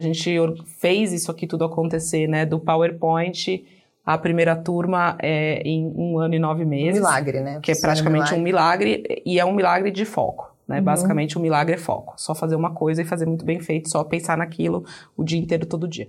A gente fez isso aqui tudo acontecer, né? Do PowerPoint, a primeira turma é em um ano e nove meses. Um milagre, né? Que é praticamente um milagre e é um milagre de foco. Né? Uhum. Basicamente, o um milagre é foco. Só fazer uma coisa e fazer muito bem feito, só pensar naquilo o dia inteiro, todo dia.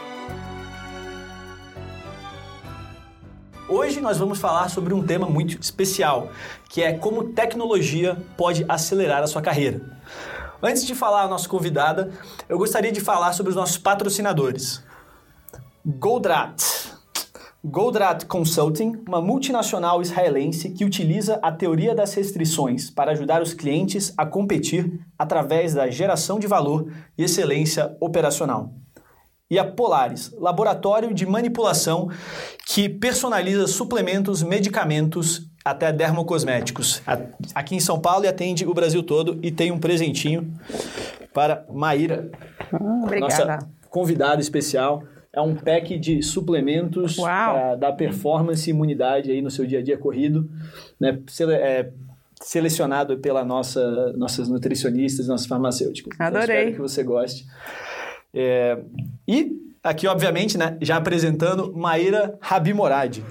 Hoje nós vamos falar sobre um tema muito especial, que é como tecnologia pode acelerar a sua carreira. Antes de falar a nossa convidada, eu gostaria de falar sobre os nossos patrocinadores. Goldrat. Goldrat Consulting, uma multinacional israelense que utiliza a teoria das restrições para ajudar os clientes a competir através da geração de valor e excelência operacional e a Polaris, laboratório de manipulação que personaliza suplementos, medicamentos até dermocosméticos. Aqui em São Paulo e atende o Brasil todo e tem um presentinho para Maíra, hum, nossa convidada especial. É um pack de suplementos para dar performance e imunidade aí no seu dia a dia corrido, né? É, selecionado pela nossa nossas nutricionistas, nossas farmacêuticas. Então, Adorei. Então, espero que você goste. É, e aqui, obviamente, né, já apresentando Maíra Rabimoradi.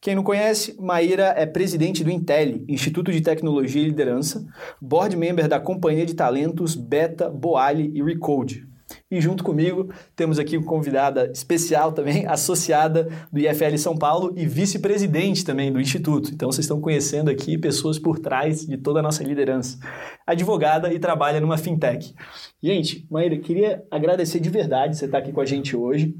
Quem não conhece, Maíra é presidente do Intel, Instituto de Tecnologia e Liderança, board member da Companhia de Talentos Beta, Boali e Recode. E junto comigo temos aqui uma convidada especial também, associada do IFL São Paulo e vice-presidente também do Instituto. Então vocês estão conhecendo aqui pessoas por trás de toda a nossa liderança. Advogada e trabalha numa fintech. Gente, Maíra, queria agradecer de verdade você estar aqui com a gente hoje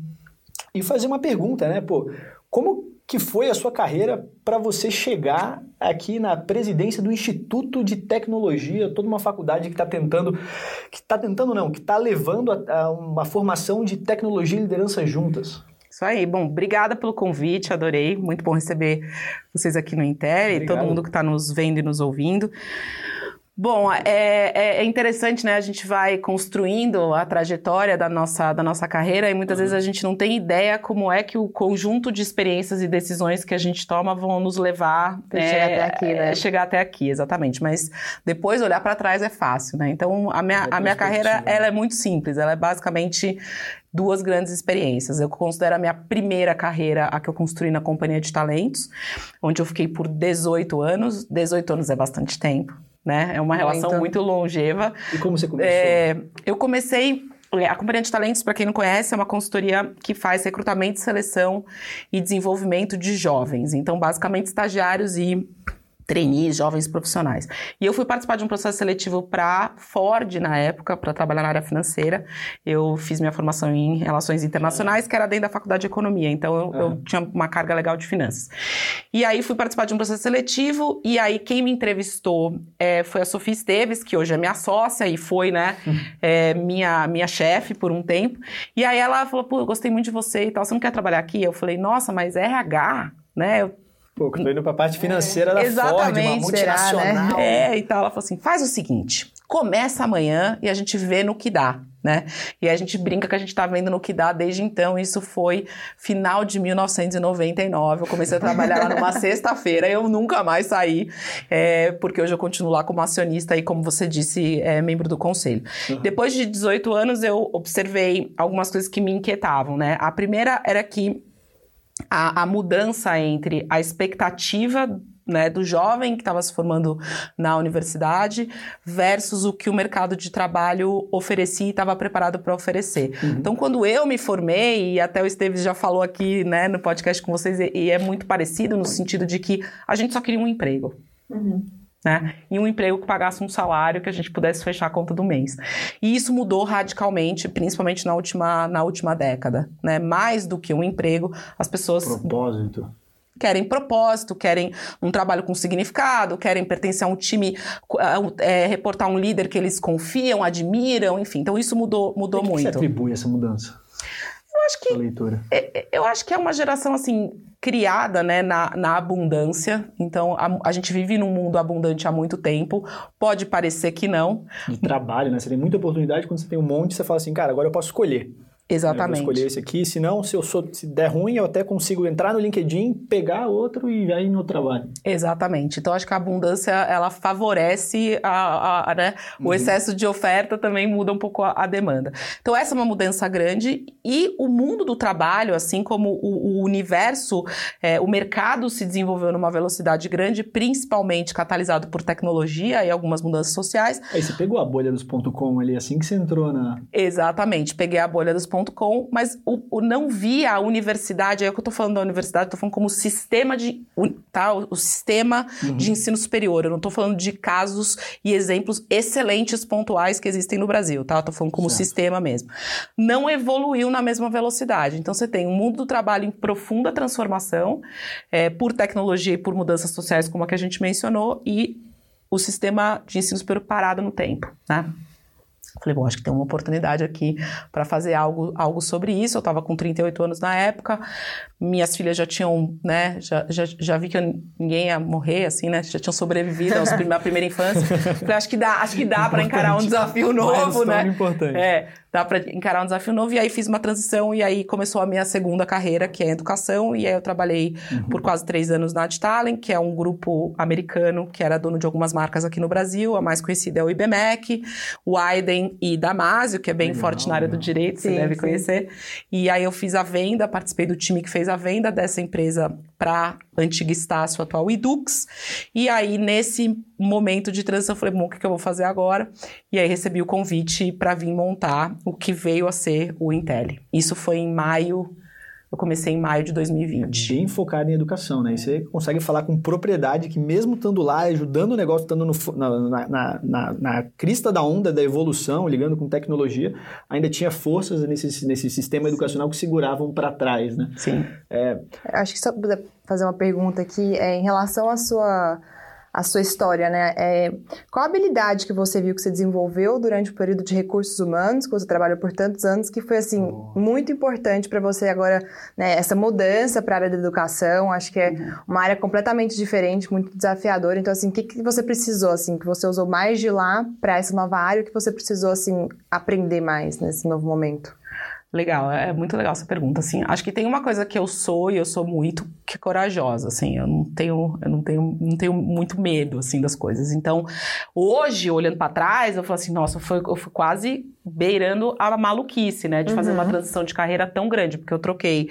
e fazer uma pergunta, né? Pô, como que foi a sua carreira para você chegar aqui na presidência do Instituto de Tecnologia, toda uma faculdade que está tentando, que está tentando não, que está levando a, a, uma formação de tecnologia e liderança juntas. Isso aí. Bom, obrigada pelo convite, adorei. Muito bom receber vocês aqui no Inter e todo mundo que está nos vendo e nos ouvindo. Bom, é, é, é, interessante, né? A gente vai construindo a trajetória da nossa, da nossa carreira e muitas uhum. vezes a gente não tem ideia como é que o conjunto de experiências e decisões que a gente toma vão nos levar é, chegar até aqui, né? Chegar até aqui, exatamente. Mas depois olhar para trás é fácil, né? Então a minha, a minha carreira ela é muito simples. Ela é basicamente duas grandes experiências. Eu considero a minha primeira carreira a que eu construí na companhia de talentos, onde eu fiquei por 18 anos. 18 anos é bastante tempo né? É uma relação muito longeva. E como você começou? É, eu comecei é, a Companhia de Talentos, para quem não conhece, é uma consultoria que faz recrutamento, seleção e desenvolvimento de jovens. Então, basicamente, estagiários e trainees, jovens profissionais. E eu fui participar de um processo seletivo para Ford na época, para trabalhar na área financeira. Eu fiz minha formação em relações internacionais, que era dentro da faculdade de economia, então eu, eu é. tinha uma carga legal de finanças. E aí fui participar de um processo seletivo, e aí quem me entrevistou é, foi a Sofia Esteves, que hoje é minha sócia e foi, né, uhum. é, minha, minha chefe por um tempo. E aí ela falou, pô, eu gostei muito de você e tal, você não quer trabalhar aqui? Eu falei, nossa, mas RH, né, eu Pô, tô indo pra parte financeira é, da Ford, uma multinacional. Será, né? É, e tal. Ela falou assim, faz o seguinte, começa amanhã e a gente vê no que dá, né? E a gente brinca que a gente tá vendo no que dá desde então. Isso foi final de 1999. Eu comecei a trabalhar lá numa sexta-feira. Eu nunca mais saí, é, porque hoje eu continuo lá como acionista e, como você disse, é, membro do conselho. Uhum. Depois de 18 anos, eu observei algumas coisas que me inquietavam, né? A primeira era que a, a mudança entre a expectativa né, do jovem que estava se formando na universidade versus o que o mercado de trabalho oferecia e estava preparado para oferecer. Uhum. Então, quando eu me formei, e até o Esteves já falou aqui né, no podcast com vocês, e é muito parecido no sentido de que a gente só queria um emprego. Uhum né? E um emprego que pagasse um salário que a gente pudesse fechar a conta do mês. E isso mudou radicalmente, principalmente na última, na última década, né? Mais do que um emprego, as pessoas... Propósito. querem propósito, querem um trabalho com significado, querem pertencer a um time, é, reportar um líder que eles confiam, admiram, enfim. Então isso mudou, mudou que muito. Que você atribui essa mudança? Eu acho que leitura. É, é, eu acho que é uma geração assim criada né, na, na abundância. Então, a, a, gente vive num mundo abundante há muito tempo. Pode parecer que não. De trabalho, né? Você tem muita oportunidade. Quando você tem um monte, você fala assim, cara, agora eu posso escolher. Exatamente. Eu vou escolher esse aqui, se não, se eu sou, se der ruim, eu até consigo entrar no LinkedIn, pegar outro e ir no trabalho. Exatamente. Então acho que a abundância ela favorece a, a, a né? o uhum. excesso de oferta também muda um pouco a, a, demanda. Então essa é uma mudança grande e o mundo do trabalho, assim como o, o universo, é, o mercado se desenvolveu numa velocidade grande, principalmente catalisado por tecnologia e algumas mudanças sociais. Aí você pegou a bolha dos ponto .com ali assim que você entrou na. Exatamente. Peguei a bolha dos mas o, o, não via a universidade, é o que eu estou falando da universidade, estou falando como sistema de, tá? o, o sistema uhum. de ensino superior. Eu não estou falando de casos e exemplos excelentes pontuais que existem no Brasil, tá? Estou falando como certo. sistema mesmo. Não evoluiu na mesma velocidade. Então você tem um mundo do trabalho em profunda transformação é, por tecnologia e por mudanças sociais, como a que a gente mencionou, e o sistema de ensino superior parado no tempo, né? Falei, bom, acho que tem uma oportunidade aqui para fazer algo, algo sobre isso. Eu estava com 38 anos na época, minhas filhas já tinham, né, já, já, já vi que ninguém ia morrer, assim, né, já tinham sobrevivido aos à primeira infância. Falei, acho que dá, acho que dá para encarar um desafio novo, né? Importante. É, dá para encarar um desafio novo. E aí fiz uma transição e aí começou a minha segunda carreira, que é educação. E aí eu trabalhei uhum. por quase três anos na Adtalent, que é um grupo americano que era dono de algumas marcas aqui no Brasil. A mais conhecida é o IBMEC, o Aiden e Damásio, que é bem legal, forte na área do direito, sim, você deve sim. conhecer. E aí eu fiz a venda, participei do time que fez a venda dessa empresa para antiga Estácio, atual Edux. E aí, nesse momento de transição, eu falei, bom, o que, que eu vou fazer agora? E aí recebi o convite para vir montar o que veio a ser o Intel. Isso foi em maio eu comecei em maio de 2020. Bem focado em educação, né? E você consegue falar com propriedade que mesmo estando lá, ajudando o negócio, estando no, na, na, na, na, crista da onda da evolução, ligando com tecnologia, ainda tinha forças nesse, nesse sistema educacional que seguravam para trás, né? Sim. É... Acho que só puder fazer uma pergunta aqui, é, em relação à sua a sua história, né? É, qual a habilidade que você viu que você desenvolveu durante o período de recursos humanos, que você trabalhou por tantos anos, que foi, assim, oh. muito importante para você agora, né? Essa mudança para a área da educação, acho que é uhum. uma área completamente diferente, muito desafiadora. Então, assim, o que, que você precisou, assim, que você usou mais de lá para essa nova área, o que você precisou, assim, aprender mais nesse novo momento? Legal, é, é muito legal essa pergunta, assim. Acho que tem uma coisa que eu sou e eu sou muito que é corajosa, assim. Eu não tenho, eu não tenho, não tenho muito medo, assim, das coisas. Então, hoje, olhando para trás, eu falo assim, nossa, foi, eu fui quase beirando a maluquice, né, de fazer uhum. uma transição de carreira tão grande, porque eu troquei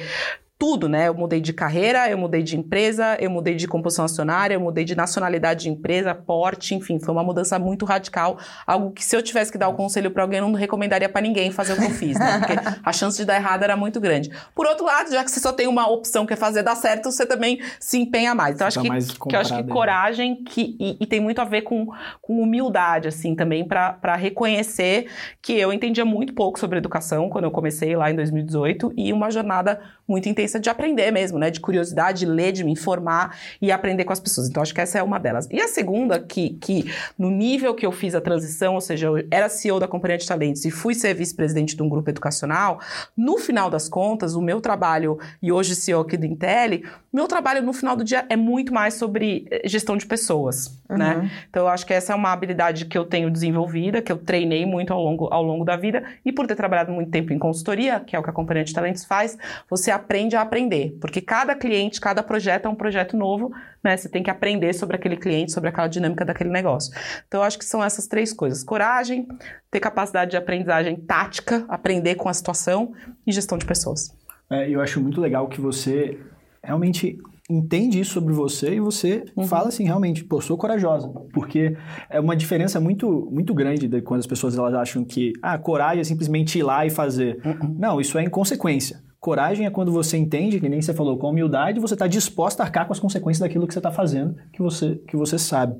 tudo, né? Eu mudei de carreira, eu mudei de empresa, eu mudei de composição acionária, eu mudei de nacionalidade de empresa, porte, enfim, foi uma mudança muito radical, algo que se eu tivesse que dar o um conselho para alguém, eu não recomendaria para ninguém fazer o que eu fiz, né? Porque a chance de dar errado era muito grande. Por outro lado, já que você só tem uma opção que é fazer dar certo, você também se empenha mais. Então, acho tá que, que eu acho que coragem que, e, e, tem muito a ver com, com humildade, assim, também, para reconhecer que eu entendia muito pouco sobre educação quando eu comecei lá em 2018 e uma jornada muito intensa de aprender mesmo, né? De curiosidade, de ler, de me informar e aprender com as pessoas. Então, acho que essa é uma delas. E a segunda, que, que no nível que eu fiz a transição, ou seja, eu era CEO da Companhia de Talentos e fui ser vice-presidente de um grupo educacional, no final das contas, o meu trabalho, e hoje CEO aqui do Intel, meu trabalho no final do dia é muito mais sobre eh, gestão de pessoas, uhum. né? Então, eu acho que essa é uma habilidade que eu tenho desenvolvida, que eu treinei muito ao longo, ao longo da vida, e por ter trabalhado muito tempo em consultoria, que é o que a Companhia de Talentos faz, você aprende a aprender, porque cada cliente, cada projeto é um projeto novo, né? Você tem que aprender sobre aquele cliente, sobre aquela dinâmica daquele negócio. Então, eu acho que são essas três coisas: coragem, ter capacidade de aprendizagem tática, aprender com a situação e gestão de pessoas. É, eu acho muito legal que você realmente entende isso sobre você e você uhum. fala assim, realmente, pô, sou corajosa. Porque é uma diferença muito, muito grande de quando as pessoas elas acham que, ah, coragem é simplesmente ir lá e fazer. Uhum. Não, isso é inconsequência. Coragem é quando você entende, que nem você falou, com humildade, você está disposto a arcar com as consequências daquilo que você está fazendo, que você, que você sabe.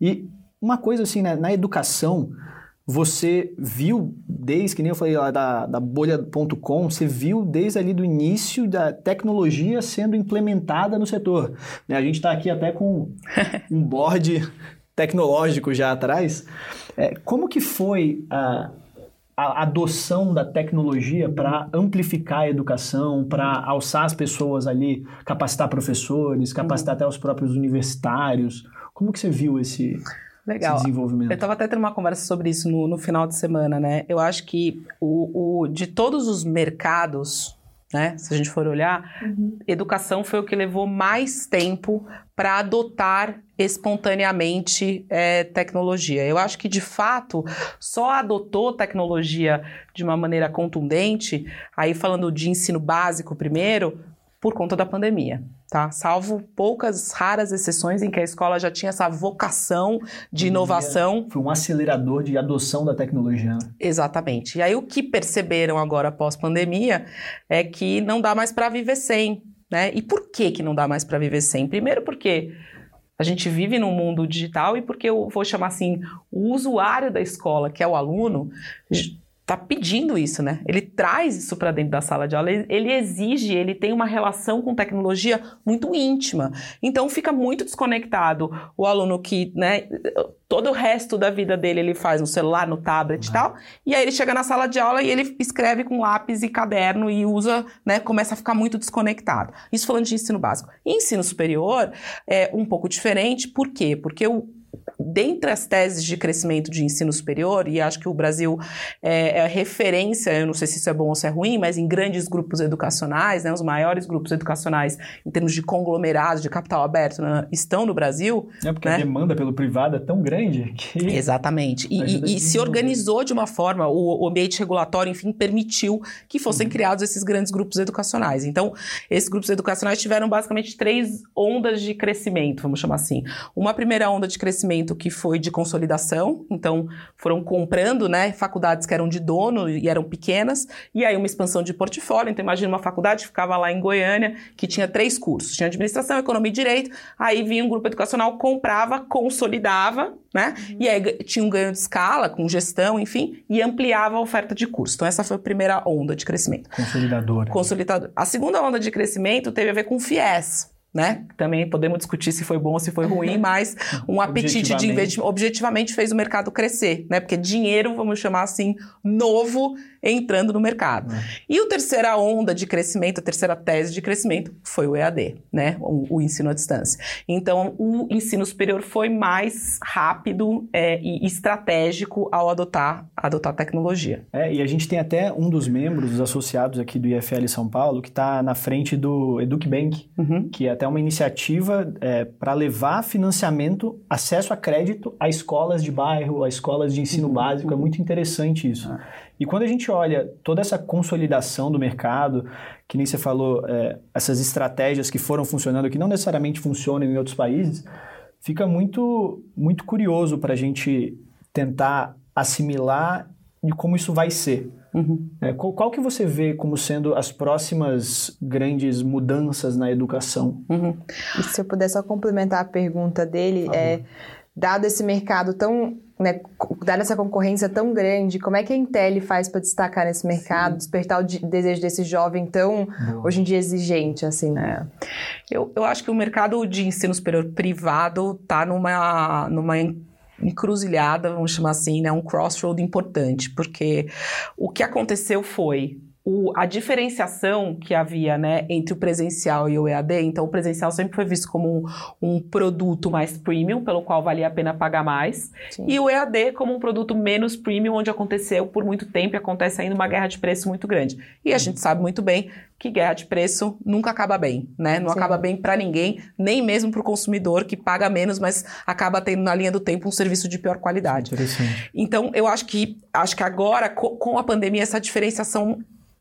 E uma coisa assim, né, na educação, você viu desde, que nem eu falei lá da, da bolha.com, você viu desde ali do início da tecnologia sendo implementada no setor. Né? A gente está aqui até com um board tecnológico já atrás. É, como que foi a, a adoção da tecnologia para amplificar a educação, para alçar as pessoas ali, capacitar professores, capacitar uhum. até os próprios universitários? Como que você viu esse, Legal. Esse desenvolvimento. Eu estava até tendo uma conversa sobre isso no, no, final de semana, né? Eu acho que o, o, de todos os mercados, né? Se a gente for olhar, uhum. educação foi o que levou mais tempo para adotar espontaneamente é, tecnologia. Eu acho que, de fato, só adotou tecnologia de uma maneira contundente, aí falando de ensino básico primeiro, por conta da pandemia tá? Salvo poucas raras exceções em que a escola já tinha essa vocação de inovação. Foi um acelerador de adoção da tecnologia. Né? Exatamente. E aí o que perceberam agora após pandemia é que não dá mais para viver sem, né? E por que que não dá mais para viver sem? Primeiro porque a gente vive num mundo digital e porque eu vou chamar assim, o usuário da escola, que é o aluno, está pedindo isso, né? Ele traz isso para dentro da sala de aula, ele exige, ele tem uma relação com tecnologia muito íntima. Então fica muito desconectado o aluno que, né, todo o resto da vida dele ele faz no celular, no tablet uhum. e tal, e aí ele chega na sala de aula e ele escreve com lápis e caderno e usa, né, começa a ficar muito desconectado. Isso falando de ensino básico. ensino superior é um pouco diferente, por quê? Porque o dentre as teses de crescimento de ensino superior, e acho que o Brasil é, é referência, eu não sei se isso é bom ou se é ruim, mas em grandes grupos educacionais, né, os maiores grupos educacionais em termos de conglomerados, de capital aberto, né, estão no Brasil. É porque né? a demanda pelo privado é tão grande que. Exatamente. E, e, e se organizou de uma forma, o, o, ambiente regulatório, enfim, permitiu que fossem uhum. criados esses grandes grupos educacionais. Então, esses grupos educacionais tiveram basicamente três ondas de crescimento, vamos chamar assim. Uma primeira onda de crescimento que foi de consolidação, então foram comprando, né, faculdades que eram de dono e eram pequenas, e aí uma expansão de portfólio. Então imagina uma faculdade que ficava lá em Goiânia, que tinha três cursos, tinha administração, economia e direito, aí vinha um grupo educacional, comprava, consolidava, né, uhum. e aí tinha um ganho de escala com gestão, enfim, e ampliava a oferta de curso. Então essa foi a primeira onda de crescimento. Consolidadora. Consolidador. A segunda onda de crescimento teve a ver com o FIES né? Também podemos discutir se foi bom ou se foi ruim, mas um apetite de investimento objetivamente fez o mercado crescer, né? Porque dinheiro, vamos chamar assim, novo entrando no mercado. É. E a terceira onda de crescimento, a terceira tese de crescimento foi o EAD, né? O, o ensino à distância. Então, o ensino superior foi mais rápido é, e estratégico ao adotar, adotar tecnologia. É, e a gente tem até um dos membros, os associados aqui do IFL São Paulo, que está na frente do EducBank, uhum. que é até uma iniciativa é, para levar financiamento, acesso a crédito a escolas de bairro, a escolas de ensino uhum. básico. É muito interessante isso. Ah. E quando a gente olha toda essa consolidação do mercado, que nem você falou, é, essas estratégias que foram funcionando, que não necessariamente funcionam em outros países, fica muito, muito curioso para a gente tentar assimilar e como isso vai ser. Uhum. É, qual, qual, que você vê como sendo as próximas grandes mudanças na educação? Uhum. Se eu puder só complementar a pergunta dele, é, dado esse mercado tão né, dada essa concorrência tão grande, como é que a Intel faz para destacar nesse mercado, Sim. despertar o desejo desse jovem tão, Boa. hoje em dia, exigente, assim? É. Eu, eu acho que o mercado de ensino superior privado está numa, numa encruzilhada, vamos chamar assim, né, um crossroad importante, porque o que aconteceu foi o, a diferenciação que havia né, entre o presencial e o EAD, então o presencial sempre foi visto como um, um produto mais premium, pelo qual valia a pena pagar mais, Sim. e o EAD como um produto menos premium, onde aconteceu por muito tempo e acontece ainda uma guerra de preço muito grande. E a gente sabe muito bem que guerra de preço nunca acaba bem, né? Não Sim. acaba bem para ninguém, nem mesmo para o consumidor que paga menos, mas acaba tendo na linha do tempo um serviço de pior qualidade. Então, eu acho que acho que agora com a pandemia essa diferenciação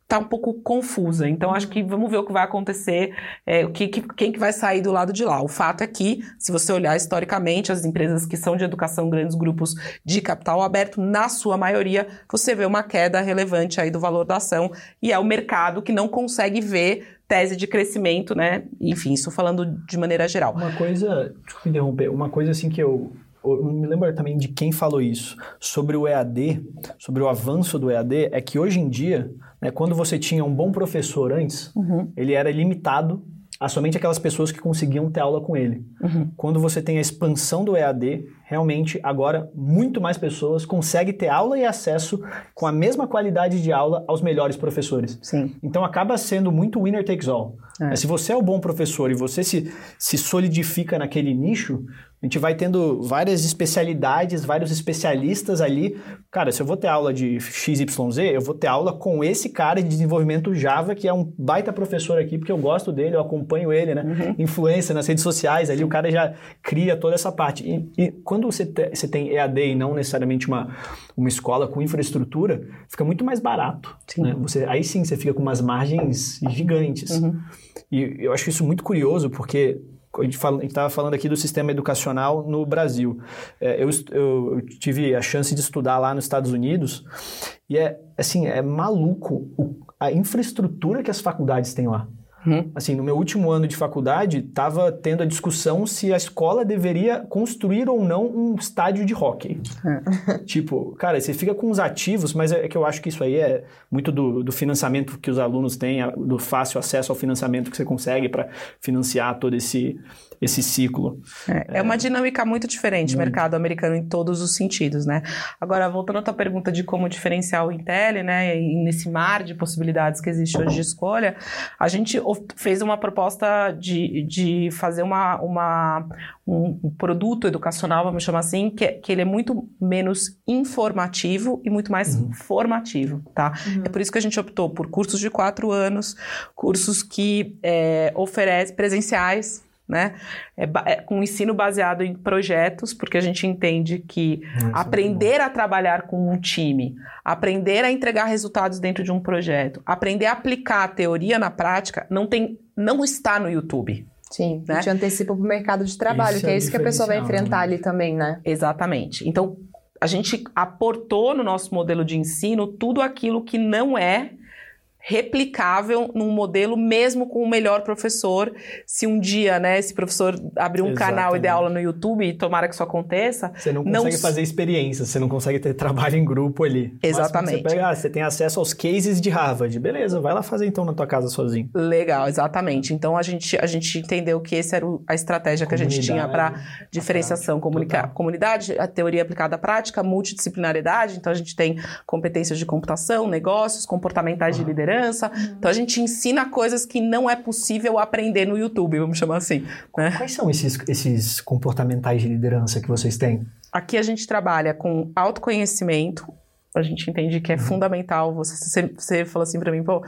tá um pouco confusa. Então, acho que vamos ver o que vai acontecer, é, o que, que, quem que vai sair do lado de lá. O fato é que, se você olhar historicamente, as empresas que são de educação, grandes grupos de capital aberto, na sua maioria, você vê uma queda relevante aí do valor da ação e é o mercado que não consegue ver tese de crescimento, né? Enfim, isso falando de maneira geral. Uma coisa, desculpa interromper, uma coisa assim que eu eu me lembro também de quem falou isso, sobre o EAD, sobre o avanço do EAD, é que hoje em dia, né, quando você tinha um bom professor antes, Uhum. ele era limitado a somente aquelas pessoas que conseguiam ter aula com ele. Uhum. Quando você tem a expansão do EAD, realmente agora muito mais pessoas conseguem ter aula e acesso com a mesma qualidade de aula aos melhores professores. Sim. Então acaba sendo muito winner takes all. É. Se você é o bom professor e você se, se solidifica naquele nicho, a gente vai tendo várias especialidades, vários especialistas ali. Cara, se eu vou ter aula de XYZ, eu vou ter aula com esse cara de desenvolvimento Java, que é um baita professor aqui, porque eu gosto dele, eu acompanho ele, né? Influência nas redes sociais, ali o cara já cria toda essa parte. E, e quando você, te- você tem EAD e não necessariamente uma, uma escola com infraestrutura, fica muito mais barato. Sim. né? Você, aí sim você fica com umas margens gigantes. E eu acho isso muito curioso, porque a gente estava falando aqui do sistema educacional no Brasil. É, eu, eu- eu tive a chance de estudar lá nos Estados Unidos e é assim é maluco a infraestrutura que as faculdades têm lá. Uhum. Assim, no meu último ano de faculdade, estava tendo a discussão se a escola deveria construir ou não um estádio de hóquei. tipo, cara, você fica com os ativos, mas é que eu acho que isso aí é muito do, do financiamento que os alunos têm, do fácil acesso ao financiamento que você consegue para financiar todo esse, esse ciclo. É, é uma dinâmica muito diferente, o mercado americano em todos os sentidos, né? Agora, voltando à tua pergunta de como diferenciar o Intel, né, e nesse mar de possibilidades que existe hoje de escolha, a gente fez uma proposta de, de fazer uma, uma, um, um produto educacional, vamos chamar assim, que, é- que ele é muito menos informativo e muito mais formativo, tá? É por isso que a gente optou por cursos de quatro anos, cursos que é, oferecem presenciais, né? É é com ensino baseado em projetos, porque a gente entende que aprender a trabalhar com um time, aprender a entregar resultados dentro de um projeto, aprender a aplicar a teoria na prática, não tem, não está no YouTube. Sim, Né? te antecipa pro mercado de trabalho, Isso que é é isso que a pessoa vai enfrentar né? ali também, né? Exatamente. Então, a gente aportou no nosso modelo de ensino tudo aquilo que não é replicável num modelo mesmo com o melhor professor. Se um dia, né, esse professor abrir um canal e der Exatamente. aula no YouTube, e tomara que isso aconteça, Você não consegue fazer experiência, você não consegue ter trabalho em grupo ali. Exatamente. Você, pega, ah, você tem acesso aos cases de Harvard. Beleza, vai lá fazer então na tua casa sozinho. Legal, exatamente. Então a gente, a gente entendeu que essa era a estratégia que a gente tinha para diferenciação, prática, comunica- total. comunidade, a teoria aplicada à prática, multidisciplinariedade. Então a gente tem competências de computação, negócios, comportamentais de liderança. Então a gente ensina coisas que não é possível aprender no YouTube, vamos chamar assim. né? Quais são esses, esses comportamentais de liderança que vocês têm? Aqui a gente trabalha com autoconhecimento. A gente entende que é fundamental. Você, você, você falou assim pra mim, pô.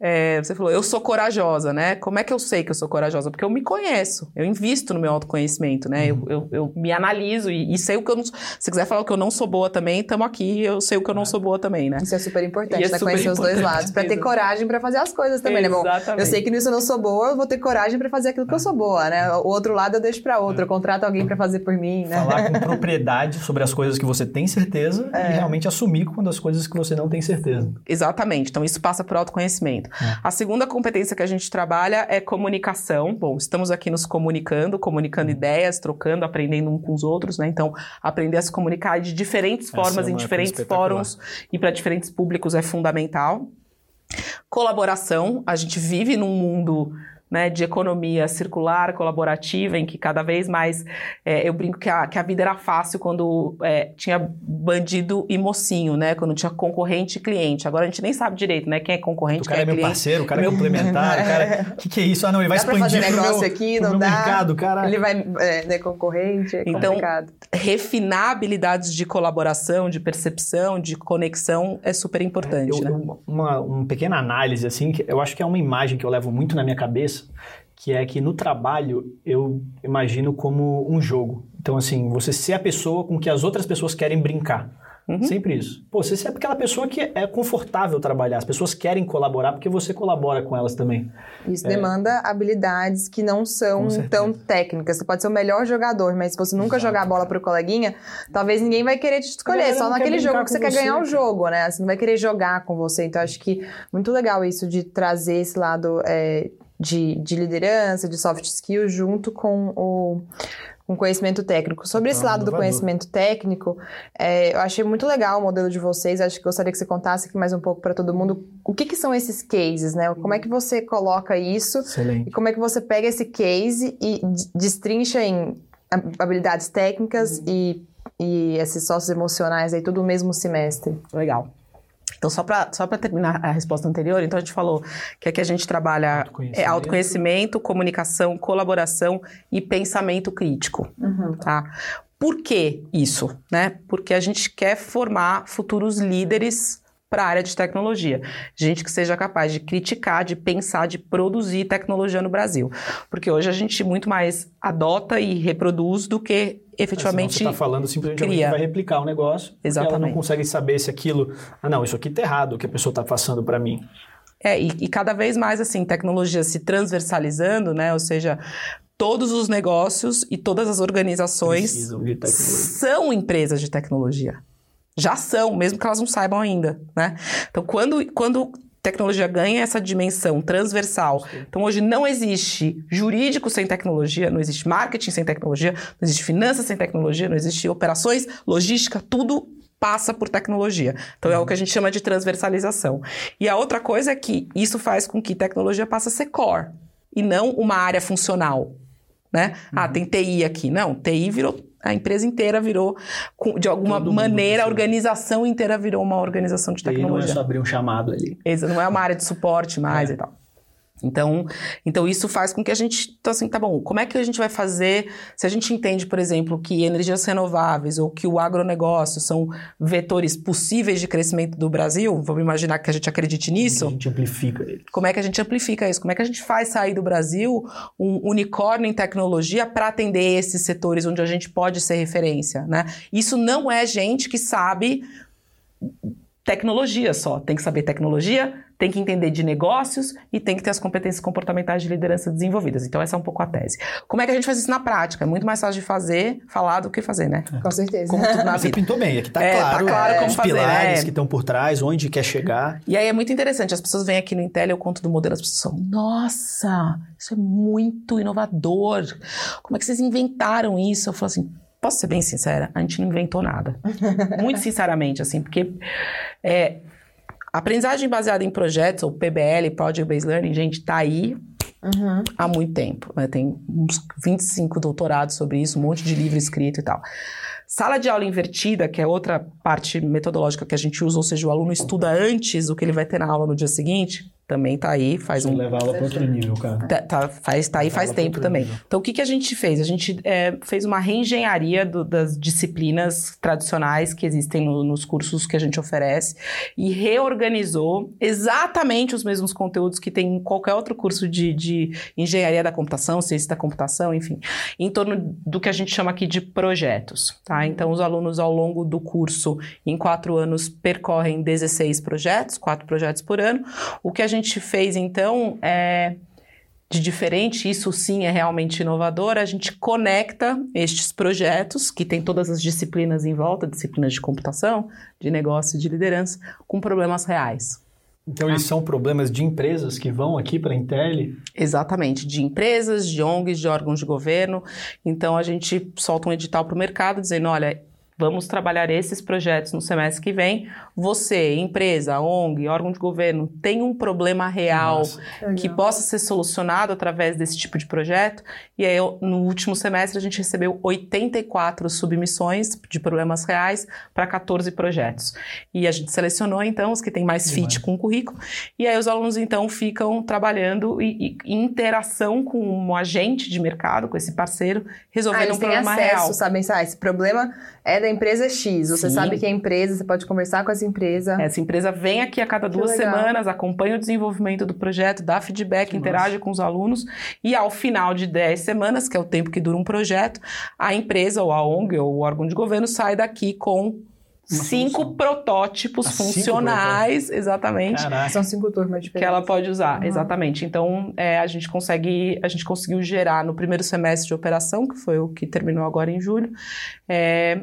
É, você falou, eu sou corajosa, né? Como é que eu sei que eu sou corajosa? Porque eu me conheço, eu invisto no meu autoconhecimento, né? Eu, eu, eu me analiso e, e sei o que eu não. Se quiser falar o que eu não sou boa também, estamos aqui, eu sei o que eu não sou boa também, né? Isso é super importante, E é né? super Conhecer os dois importante, lados, pra ter coragem pra fazer as coisas também, né? Bom, Exatamente. eu sei que nisso eu não sou boa, eu vou ter coragem pra fazer aquilo que eu sou boa, né? O outro lado eu deixo pra outro, eu contrato alguém pra fazer por mim, né? Falar com propriedade sobre as coisas que você tem certeza É. e realmente assumir quando as coisas que você não tem certeza. Exatamente. Então, isso passa por autoconhecimento. É. A segunda competência que a gente trabalha é comunicação. Bom, estamos aqui nos comunicando, comunicando Uhum. ideias, trocando, aprendendo um com os outros, né? Então, aprender a se comunicar de diferentes Essa formas, é em diferentes fóruns e para diferentes públicos é fundamental. Colaboração. A gente vive num mundo. Né, de economia circular, colaborativa, em que cada vez mais é, eu brinco que a, que a vida era fácil quando é, tinha bandido e mocinho, né? Quando tinha concorrente e cliente. Agora a gente nem sabe direito, né? Quem é concorrente, O cara quem é meu cliente. parceiro, o cara é complementar, o cara. O que, que é isso? Ah, não, ele vai Dá pra expandir fazer negócio meu, aqui, não meu dá? mercado, cara. Ele vai, é, né, concorrente, é Então, complicado. Refinar habilidades de colaboração, de percepção, de conexão é super importante, Eu- né? uma, uma pequena análise, assim, que eu acho que é uma imagem que eu levo muito na minha cabeça, que é que no trabalho eu imagino como um jogo. Então, assim, você ser a pessoa com que as outras pessoas querem brincar. Uhum. Sempre isso. Pô, você ser aquela pessoa que é confortável trabalhar. As pessoas querem colaborar porque você colabora com elas também. Isso demanda habilidades que não são tão técnicas. Você pode ser o melhor jogador, mas se você nunca Exato, jogar a bola pro coleguinha, talvez ninguém vai querer te escolher. Só naquele jogo que você com quer você, ganhar o jogo, né? Você não vai querer jogar com você. Então, acho que muito legal isso de trazer esse lado é, de, de liderança, de soft skills, junto com o, com conhecimento técnico. Sobre esse lado do conhecimento técnico, é, eu achei muito legal o modelo de vocês. Acho que gostaria que você contasse aqui mais um pouco para todo mundo o que, que, são esses cases, né? Como é que você coloca isso Excelente. e como é que você pega esse case e destrincha em habilidades técnicas uhum. e, e esses sócios emocionais aí tudo no mesmo semestre. Legal. Então, só para só terminar a resposta anterior, então a gente falou que aqui a gente trabalha autoconhecimento, é, autoconhecimento comunicação, colaboração e pensamento crítico. Uhum. Tá? Por que isso? Né? Porque a gente quer formar futuros líderes para a área de tecnologia. Gente que seja capaz de criticar, de pensar, de produzir tecnologia no Brasil. Porque hoje a gente muito mais adota e reproduz do que efetivamente. Você está falando simplesmente cria. vai replicar o negócio. Exatamente. Ela não consegue saber se aquilo. Ah, não, isso aqui está errado, o que a pessoa está passando para mim. É, e, e, cada vez mais, assim, tecnologia se transversalizando, né? Ou seja, todos os negócios e todas as organizações são empresas de tecnologia já são, mesmo que elas não saibam ainda, né? Então, quando, quando tecnologia ganha essa dimensão transversal. Então, hoje não existe jurídico sem tecnologia, não existe marketing sem tecnologia, não existe finanças sem tecnologia, não existe operações, logística, tudo passa por tecnologia. Então, é o que a gente chama de transversalização. E a outra coisa é que isso faz com que tecnologia passe a ser core e não uma área funcional. Né? Ah, uhum. tem TI aqui. Não, TI virou a empresa inteira virou, de alguma Todo maneira, a organização inteira virou uma organização de tecnologia. E não é só abrir um chamado ali. Isso, não é uma área de suporte mais é. e tal. Então, então isso faz com que a gente, então assim, tá bom, como é que a gente vai fazer, se a gente entende, por exemplo, que energias renováveis ou que o agronegócio são vetores possíveis de crescimento do Brasil, vamos imaginar que a gente acredite nisso. Como é que a gente amplifica isso? Como é que a gente amplifica isso? Como é que a gente faz sair do Brasil um unicórnio em tecnologia para atender esses setores onde a gente pode ser referência, né? Isso não é gente que sabe tecnologia só. Tem que saber tecnologia, tem que entender de negócios e tem que ter as competências comportamentais de liderança desenvolvidas. Então, essa é um pouco a tese. Como é que a gente faz isso na prática? É muito mais fácil de fazer, falar do que fazer, né? Com certeza. Como tudo na Você pintou bem, aqui tá é, claro, tá claro como os fazer, pilares é. que estão por trás, onde quer chegar. E aí é muito interessante, as pessoas vêm aqui no Intel, eu conto do modelo, as pessoas falam, nossa, isso é muito inovador. Como é que vocês inventaram isso? Eu falo assim, Posso ser bem sincera? A gente não inventou nada. Muito sinceramente, assim, porque é, aprendizagem baseada em projetos, ou PBL, Project Based Learning, gente, tá aí uhum. há muito tempo. Né? Tem uns 25 doutorados sobre isso, um monte de livro escrito e tal. Sala de aula invertida, que é outra parte metodológica que a gente usa, ou seja, o aluno estuda antes o que ele vai ter na aula no dia seguinte, também tá aí, faz Você um... levar ela para outro nível, cara. Tá, tá, faz, tá aí faz tempo também. Nível. Então, o que, que a gente fez? A gente é, fez uma reengenharia do, das disciplinas tradicionais que existem no, nos cursos que a gente oferece e reorganizou exatamente os mesmos conteúdos que tem em qualquer outro curso de, de engenharia da computação, ciência da computação, enfim, em torno do que a gente chama aqui de projetos, tá? Então, os alunos, ao longo do curso, em quatro anos, percorrem 16 projetos, quatro projetos por ano. O que a gente fez então é de diferente, isso sim é realmente inovador, a gente conecta estes projetos, que tem todas as disciplinas em volta, disciplinas de computação, de negócio e de liderança, com problemas reais. Então, eles são problemas de empresas que vão aqui para a Intel? Exatamente, de empresas, de ONGs, de órgãos de governo. Então, a gente solta um edital para o mercado dizendo: olha, Vamos trabalhar esses projetos no semestre que vem. Você, empresa, ONG, órgão de governo, tem um problema real Nossa, que possa ser solucionado através desse tipo de projeto? E aí, no último semestre, a gente recebeu 84 submissões de problemas reais para 14 projetos. E a gente selecionou, então, os que têm mais fit com o currículo. E aí, os alunos, então, ficam trabalhando e, e em interação com um agente de mercado, com esse parceiro, resolvendo ah, um problema acesso, real. sabem, ah, esse problema é da empresa X. Você Sim. sabe que é a empresa, você pode conversar com essa empresa. Essa empresa vem aqui a cada duas semanas, acompanha o desenvolvimento do projeto, dá feedback, que interage com os alunos e ao final de 10 semanas, que é o tempo que dura um projeto, a empresa ou a ONG ou o órgão de governo sai daqui com cinco protótipos ah, funcionais, cinco exatamente. Caraca. São cinco turmas diferentes. Que ela pode usar, uhum. exatamente. Então, é, a gente consegue, a gente conseguiu gerar no primeiro semestre de operação, que foi o que terminou agora em julho, é,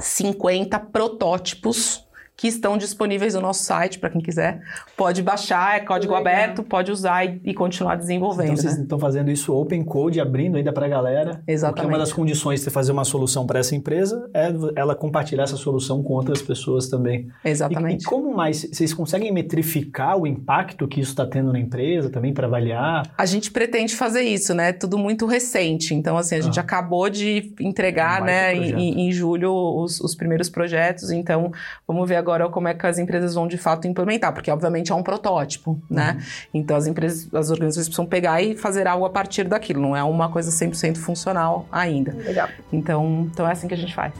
50 protótipos que estão disponíveis no nosso site para quem quiser. Pode baixar, é código Legal. aberto, pode usar e, e continuar desenvolvendo. Então vocês né? estão fazendo isso open code, abrindo ainda para a galera. Porque Exatamente. uma das condições de você fazer uma solução para essa empresa é ela compartilhar essa solução com outras pessoas também. E, Exatamente. e como mais? Vocês conseguem metrificar o impacto que isso está tendo na empresa também para avaliar? A gente pretende fazer isso, né? Tudo muito recente. Então, assim, a gente Ah. acabou de entregar, Um né, em- em julho, os, os primeiros projetos. Então, vamos ver agora como é que as empresas vão de fato implementar, porque obviamente é um protótipo, né? Uhum. Então, as empresas, as organizações precisam pegar e fazer algo a partir daquilo. Não é uma coisa 100% funcional ainda. Legal. Então, então é assim que a gente faz.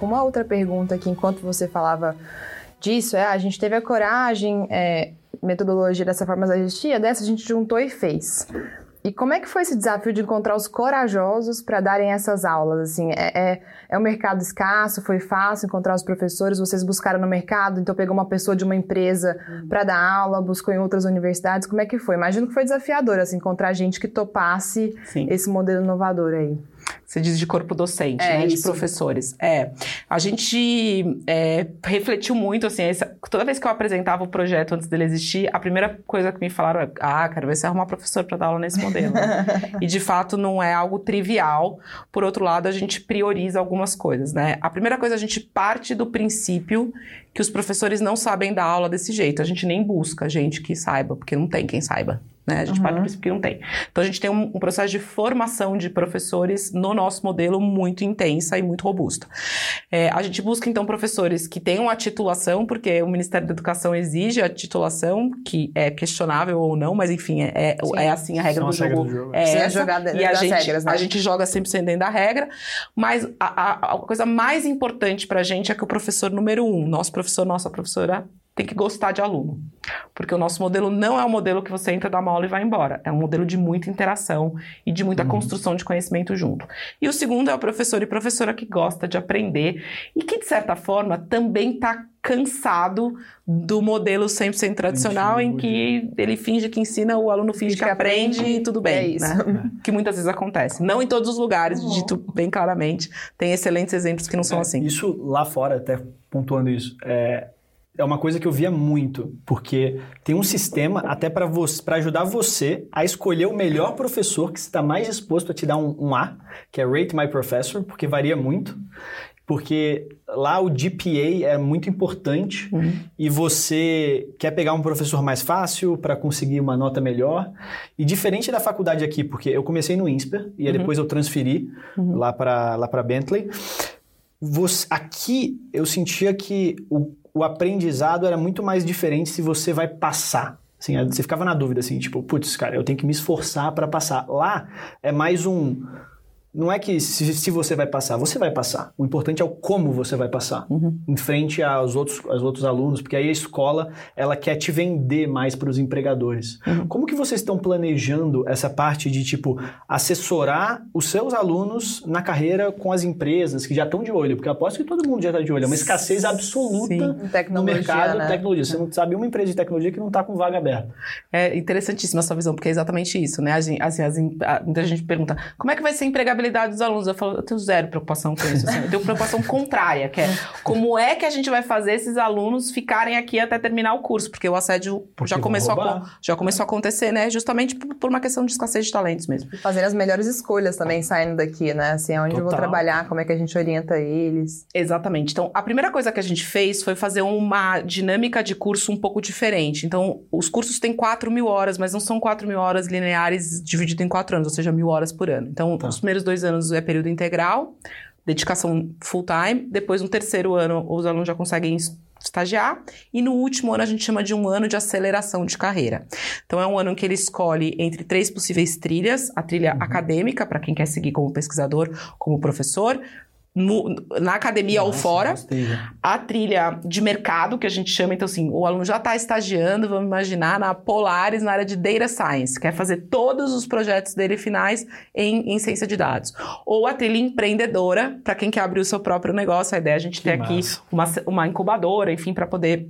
Uma outra pergunta que, enquanto você falava disso, é: a gente teve a coragem, é, metodologia dessa forma já existia, dessa a gente juntou e fez. E como é que foi esse desafio de encontrar os corajosos para darem essas aulas? Assim, é, é, é um mercado escasso? Foi fácil encontrar os professores? Vocês buscaram no mercado? Então pegou uma pessoa de uma empresa para dar aula, buscou em outras universidades? Como é que foi? Imagino que foi desafiador, assim, encontrar gente que topasse Sim. esse modelo inovador aí. Você diz de corpo docente, É, né? De isso. professores. É. A gente é, refletiu muito, assim, essa- toda vez que eu apresentava o projeto antes dele existir, a primeira coisa que me falaram é: ah, quero ver se arrumar professor para dar aula nesse modelo. e de fato não é algo trivial. Por outro lado, a gente prioriza algumas coisas, né? A primeira coisa, a gente parte do princípio que os professores não sabem dar aula desse jeito. A gente nem busca gente que saiba, porque não tem quem saiba. Né? A gente parte do Uhum. princípio que não tem. Então a gente tem um, um processo de formação de professores no nosso modelo muito intensa e muito robusta. É, a gente busca então professores que tenham a titulação, porque o Ministério da Educação exige a titulação, que é questionável ou não, mas enfim, é, é, é assim a regra do regras jogo. do jogo. É Precisa essa, jogar dentro e a das gente, regras, né? a gente joga 100% dentro da regra, mas a, a- a coisa mais importante pra gente é que o professor número um, nosso professor, nossa professora, tem que gostar de aluno. Porque o nosso modelo não é um modelo que você entra, dá uma aula e vai embora. É um modelo de muita interação e de muita construção de conhecimento junto. E o segundo é o professor e professora que gosta de aprender e que, de certa forma, também está cansado do modelo 100% tradicional em que ele finge que ensina, o aluno finge, que, aprende e tudo bem. É isso. né? Que muitas vezes acontece. Não em todos os lugares, dito bem claramente. Tem excelentes exemplos que não são É, assim. Isso lá fora, até pontuando isso, é, é uma coisa que eu via muito, porque tem um sistema até para você, para ajudar você a escolher o melhor professor que está mais disposto a te dar um, um A, que é Rate My Professor, porque varia muito. Porque lá o GPA é muito importante Uhum. e você quer pegar um professor mais fácil para conseguir uma nota melhor. E diferente da faculdade aqui, porque eu comecei no INSPER e aí Uhum. depois eu transferi lá para lá Bentley. Você- aqui eu sentia que o, o aprendizado era muito mais diferente se você vai passar. Assim, você ficava na dúvida, assim, tipo, putz, cara, eu tenho que me esforçar para passar. Lá é mais um. Não é que se, se você vai passar, você vai passar. O importante é o como você vai passar. Em frente aos outros, aos outros alunos, porque aí a escola ela quer te vender mais para os empregadores. Como que vocês estão planejando essa parte de, tipo, assessorar os seus alunos na carreira com as empresas que já estão de olho? Porque eu aposto que todo mundo já está de olho. É uma escassez absoluta no mercado né? de tecnologia. Você não sabe uma empresa de tecnologia que não está com vaga aberta. É interessantíssima a sua visão, porque é exatamente isso, né? A gente, assim, as a- muita gente pergunta, como é que vai ser a empregabilidade dos alunos? Eu falo, eu tenho zero preocupação com isso. assim. eu tenho preocupação contrária, que é como é que a gente vai fazer esses alunos ficarem aqui até terminar o curso? Porque o assédio Porque já começou, a, já começou a acontecer, né? Justamente por, por uma questão de escassez de talentos mesmo. Fazer as melhores escolhas também saindo daqui, né? Assim, onde eu vou Total. trabalhar, como é que a gente orienta eles. Exatamente. Então, a primeira coisa que a gente fez foi fazer uma dinâmica de curso um pouco diferente. Então, os cursos têm 4 mil horas, mas não são 4 mil horas lineares dividido em 4 anos, ou seja, mil horas por ano. Então, Tá. os primeiros dois anos é período integral, dedicação full time. Depois, no terceiro ano, os alunos já conseguem es- estagiar. E no último ano, a gente chama de um ano de aceleração de carreira. Então, é um ano em que ele escolhe entre três possíveis trilhas: a trilha acadêmica, para quem quer seguir como pesquisador, como professor. No- na academia ou Nossa, fora, gostei já. a trilha de mercado, que a gente chama, então assim, o aluno já está estagiando, vamos imaginar, na Polaris, na área de Data Science, quer fazer todos os projetos dele finais em, em ciência de dados. Ou a trilha empreendedora, para quem quer abrir o seu próprio negócio, a ideia é a gente Que ter aqui massa. uma, uma incubadora, enfim, para poder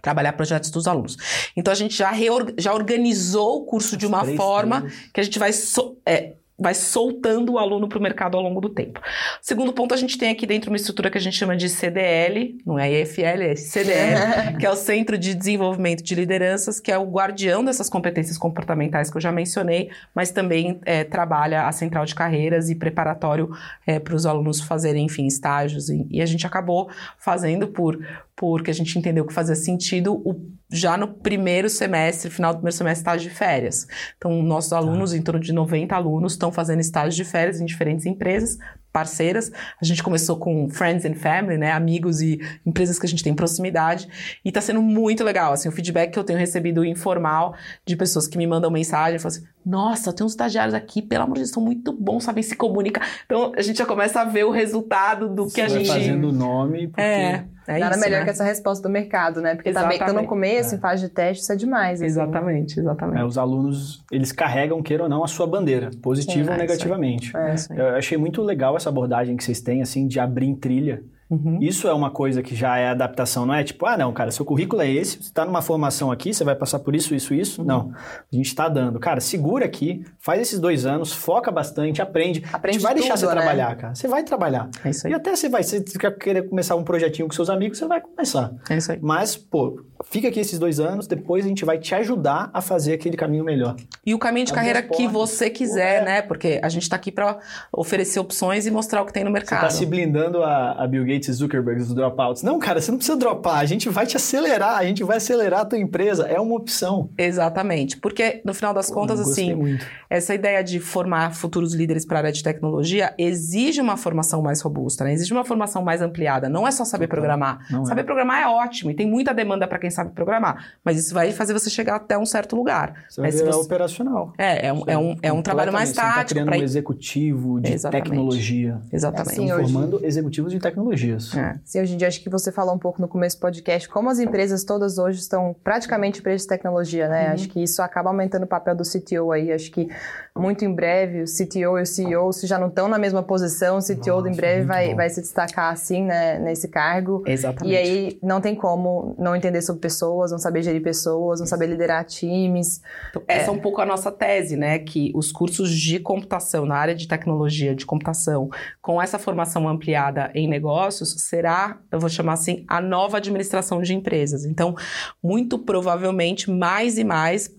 trabalhar projetos dos alunos. Então a gente já, já organizou o curso de As uma três forma trilhas. que a gente vai so- é, vai soltando o aluno para o mercado ao longo do tempo. Segundo ponto, a gente tem aqui dentro uma estrutura que a gente chama de CDL, não é EFL, é CDL, que é o Centro de Desenvolvimento de Lideranças, que é o guardião dessas competências comportamentais que eu já mencionei, mas também é, trabalha a central de carreiras e preparatório é, para os alunos fazerem, enfim, estágios. E, e a gente acabou fazendo por porque a gente entendeu que fazia sentido o, já no primeiro semestre, final do primeiro semestre, estágio de férias. Então, nossos alunos, em torno de 90 alunos, estão fazendo estágio de férias em diferentes empresas parceiras. A gente começou com friends and family, né, amigos e empresas que a gente tem proximidade, e está sendo muito legal, assim, o feedback que eu tenho recebido informal de pessoas que me mandam mensagem, falam assim, nossa, tem uns estagiários aqui, pelo amor de Deus, são muito bons, sabem se comunicar. Então, a gente já começa a ver o resultado do Você que a vai gente... fazendo o nome, porque... É, é Nada isso, melhor né? que essa resposta do mercado, né? Porque tá, bem, tá no Exatamente. começo, É. em fase de teste, isso é demais. assim. Exatamente, exatamente. É, os alunos, eles carregam, queira ou não, a sua bandeira, positiva ou é isso aí. negativamente. É. isso aí. Eu achei muito legal essa abordagem que vocês têm, assim, de abrir em trilha. Uhum. Isso é uma coisa que já é adaptação, não é tipo, ah, não, cara, seu currículo é esse, você está numa formação aqui, você vai passar por isso, isso, isso. Não, a gente está dando. Cara, segura aqui, faz esses dois anos, foca bastante, aprende. a Aprende gente vai deixar tudo, você né? trabalhar, cara. Você vai trabalhar. É isso aí. E até você vai, se você quer querer começar um projetinho com seus amigos, você vai começar. É isso aí. Mas, pô, fica aqui esses dois anos, depois a gente vai te ajudar a fazer aquele caminho melhor. E o caminho de Abrir carreira as que você quiser, É. né? Porque a gente tá aqui para oferecer opções e mostrar o que tem no Você mercado. tá se blindando a, a Bill Gates e Zuckerberg dos dropouts. Não, cara, você não precisa dropar. A gente vai te acelerar, a gente vai acelerar a tua empresa. É uma opção. Exatamente. Porque, no final das contas, Eu gostei assim, muito. essa ideia de formar futuros líderes para a área de tecnologia exige uma formação mais robusta, né? Exige uma formação mais ampliada. Não é só saber Total. programar. Não é. saber programar é ótimo e tem muita demanda para quem sabe programar. Mas isso vai fazer você chegar até um certo lugar. Você vai Mas se virar você- operacional. É, é um, é um, é um trabalho mais Completamente. Você não tá tático. criando pra... um executivo de Exatamente. tecnologia. Exatamente. Assim, hoje- Formando executivos de tecnologias. É. Sim, hoje em dia, acho que você falou um pouco no começo do podcast, como as empresas todas hoje estão praticamente empresas de tecnologia, né? Uhum. Acho que isso acaba aumentando o papel do CTO aí. Acho que muito em breve o CTO e o CEO, se já não estão na mesma posição, o CTO Nossa, em breve vai, bom. vai se destacar assim, né, nesse cargo. Exatamente. E aí não tem como não entender sobre pessoas, não saber gerir pessoas, não saber liderar times. Então, Essa é um pouco a nossa tese, né? Que os cursos de computação, na área de tecnologia de computação, com essa formação ampliada em será, eu vou chamar assim, a nova administração de empresas. Então, muito provavelmente, mais e mais.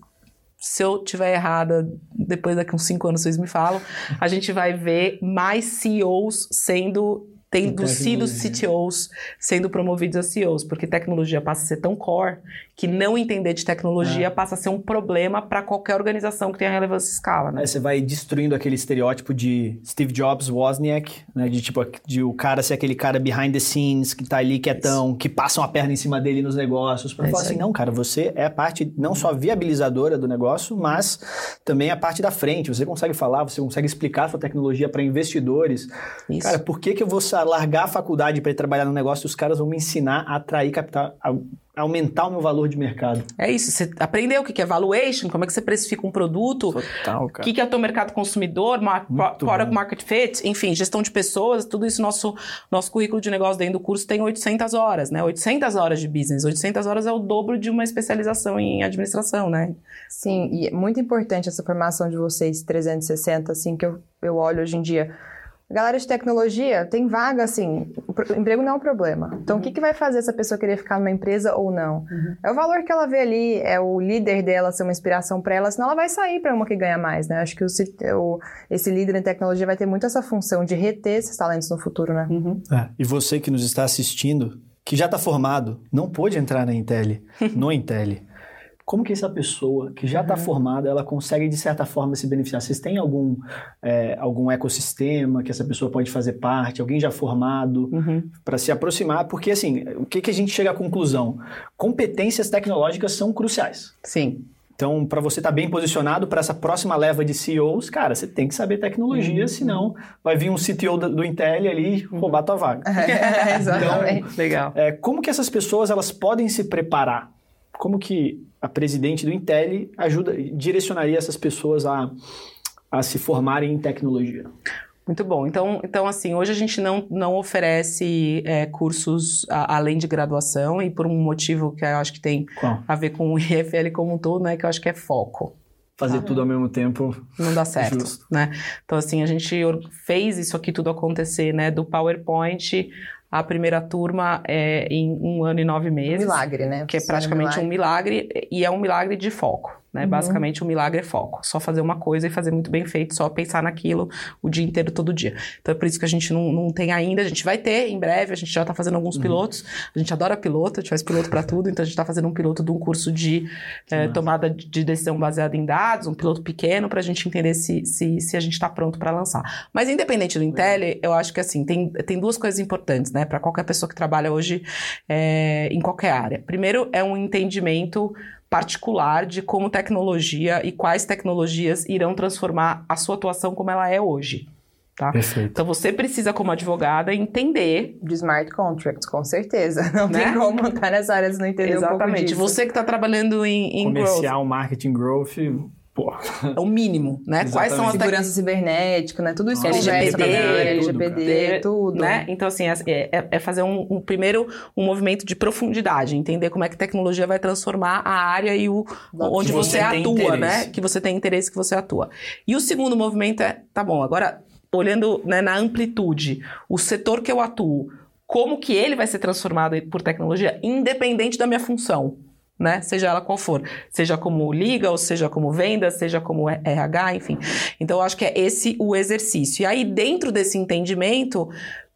Se eu tiver errada, depois daqui uns cinco anos vocês me falam, a gente vai ver mais CEOs sendo tendo sido. CTOs sendo promovidos a CEOs, porque tecnologia passa a ser tão core que não entender de tecnologia É. passa a ser um problema para qualquer organização que tenha relevância em escala, né? Aí você vai destruindo aquele estereótipo de Steve Jobs, Wozniak, né? De tipo, de o cara ser aquele cara behind the scenes, que tá ali quietão, que passam a perna em cima dele nos negócios. Pra É falar isso assim, aí. não, cara, você é a parte não só viabilizadora do negócio, mas também a parte da frente. Você consegue falar, você consegue explicar a sua tecnologia para investidores. Isso. Cara, por que, que eu vou sa- largar a faculdade para ir trabalhar no negócio e os caras vão me ensinar a atrair capital, a aumentar o meu valor de mercado? É isso, você aprendeu o que é valuation, como é que você precifica um produto, Total, o cara. que, que é o teu mercado consumidor, Muito product bom. market fit, enfim, gestão de pessoas, tudo isso nosso nosso currículo de negócio dentro do curso tem 800 horas, né? 800 horas de business, 800 horas é o dobro de uma especialização em administração, né? Sim, e é muito importante essa formação de vocês 360, assim, que eu, eu olho hoje em dia. A galera de tecnologia tem vaga, assim, emprego não é um problema. Então, o que, que vai fazer essa pessoa querer ficar numa empresa ou não? É o valor que ela vê ali, é o líder dela ser uma inspiração para ela, senão ela vai sair para uma que ganha mais, né? Acho que o, esse líder em tecnologia vai ter muito essa função de reter esses talentos no futuro, né? É, E você que nos está assistindo, que já está formado, não pôde entrar na Intel, no Intel. Como que essa pessoa que já está formada, ela consegue, de certa forma, se beneficiar? Vocês têm algum, é, algum ecossistema que essa pessoa pode fazer parte? Alguém já formado Uhum. para se aproximar? Porque, assim, o que, que a gente chega à conclusão? Competências tecnológicas são cruciais. Sim. Então, para você estar bem posicionado para essa próxima leva de CEOs, cara, você tem que saber tecnologia, senão vai vir um CTO do, do Intel ali roubar tua vaga. É, exatamente. Legal. É, como que essas pessoas elas podem se preparar? Como que a presidente do Intel ajuda, direcionaria essas pessoas a, a se formarem em tecnologia? Muito bom. Então, então assim, hoje a gente não, não oferece é, cursos a- além de graduação e por um motivo que eu acho que tem Qual? a ver com o IFL como um todo, né? Que eu acho que é foco. fazer tudo ao mesmo tempo. Não dá certo, Justo. né? Então, assim, a gente fez isso aqui tudo acontecer, né? Do PowerPoint, a primeira turma é em um ano e nove Um meses. milagre, né? Que é praticamente um milagre, e é um milagre de foco, né? Uhum. Basicamente, o milagre é foco. Só fazer uma coisa e fazer muito bem feito, só pensar naquilo o dia inteiro, todo dia. Então, é por isso que a gente não, não tem ainda. A gente vai ter em breve, a gente já tá fazendo alguns pilotos. A gente adora piloto, a gente faz piloto para tudo, então a gente tá fazendo um piloto de um curso de eh, tomada de decisão baseada em dados, um piloto pequeno, pra gente entender se, se, se a gente tá pronto para lançar. Mas, independente do Intel, eu acho que, assim, tem, tem duas coisas importantes, né? Para qualquer pessoa que trabalha hoje eh, em qualquer área. Primeiro, é um entendimento particular de como tecnologia e quais tecnologias irão transformar a sua atuação como ela é hoje. Tá? Perfeito. Então você precisa, como advogada, entender De smart contracts, com certeza. Não Né? tem como estar nessa área se não entender um pouco exatamente. disso. Você que está trabalhando em, em growth, Comercial, marketing, growth, pô. é o mínimo, né? Quais são as Exatamente. Segurança cibernética, né? Tudo isso LGPD, também, tudo, tudo. né? Então, assim, é, é- é fazer um, um primeiro um movimento de profundidade, entender como é que a tecnologia vai transformar a área e o onde você, você atua, interesse. né? Que você tem interesse que você atua. E o segundo movimento é, tá bom, agora olhando né, na amplitude, o setor que eu atuo, como que ele vai ser transformado por tecnologia, independente da minha função. Né? Seja ela qual for, seja como legal, seja como venda, seja como RH, enfim. Então, eu acho que é esse o exercício. E aí, dentro desse entendimento,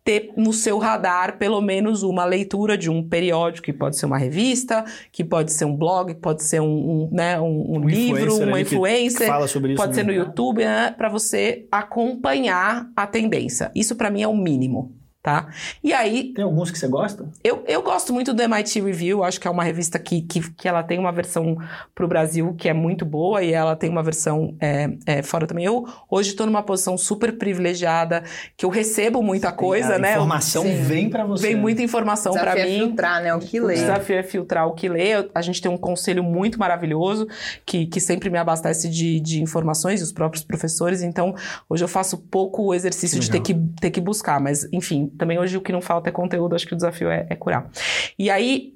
ter no seu radar pelo menos uma leitura de um periódico, que pode ser uma revista, que pode ser um blog, que pode ser um, um, né, um, um livro, uma influencer. Pode ser no. YouTube, né, para você acompanhar a tendência. Isso para mim é o mínimo, tá? E aí, Tem alguns que você gosta? eu, eu gosto muito do MIT Review, acho que é uma revista que, que, que ela tem uma versão para o Brasil que é muito boa e ela tem uma versão é, é, fora também. Eu hoje estou numa posição super privilegiada, que eu recebo muita coisa, a né? informação Sim. vem pra você. Vem muita informação Desafio para é mim. filtrar, né? O que O lê. desafio é filtrar o que lê. Eu- A gente tem um conselho muito maravilhoso que, que sempre me abastece de, de informações, os próprios professores. Então, hoje eu faço pouco o exercício de ter que, ter que buscar. Mas, enfim, também hoje o que não falta é conteúdo. Acho que o desafio é, é curar. E aí,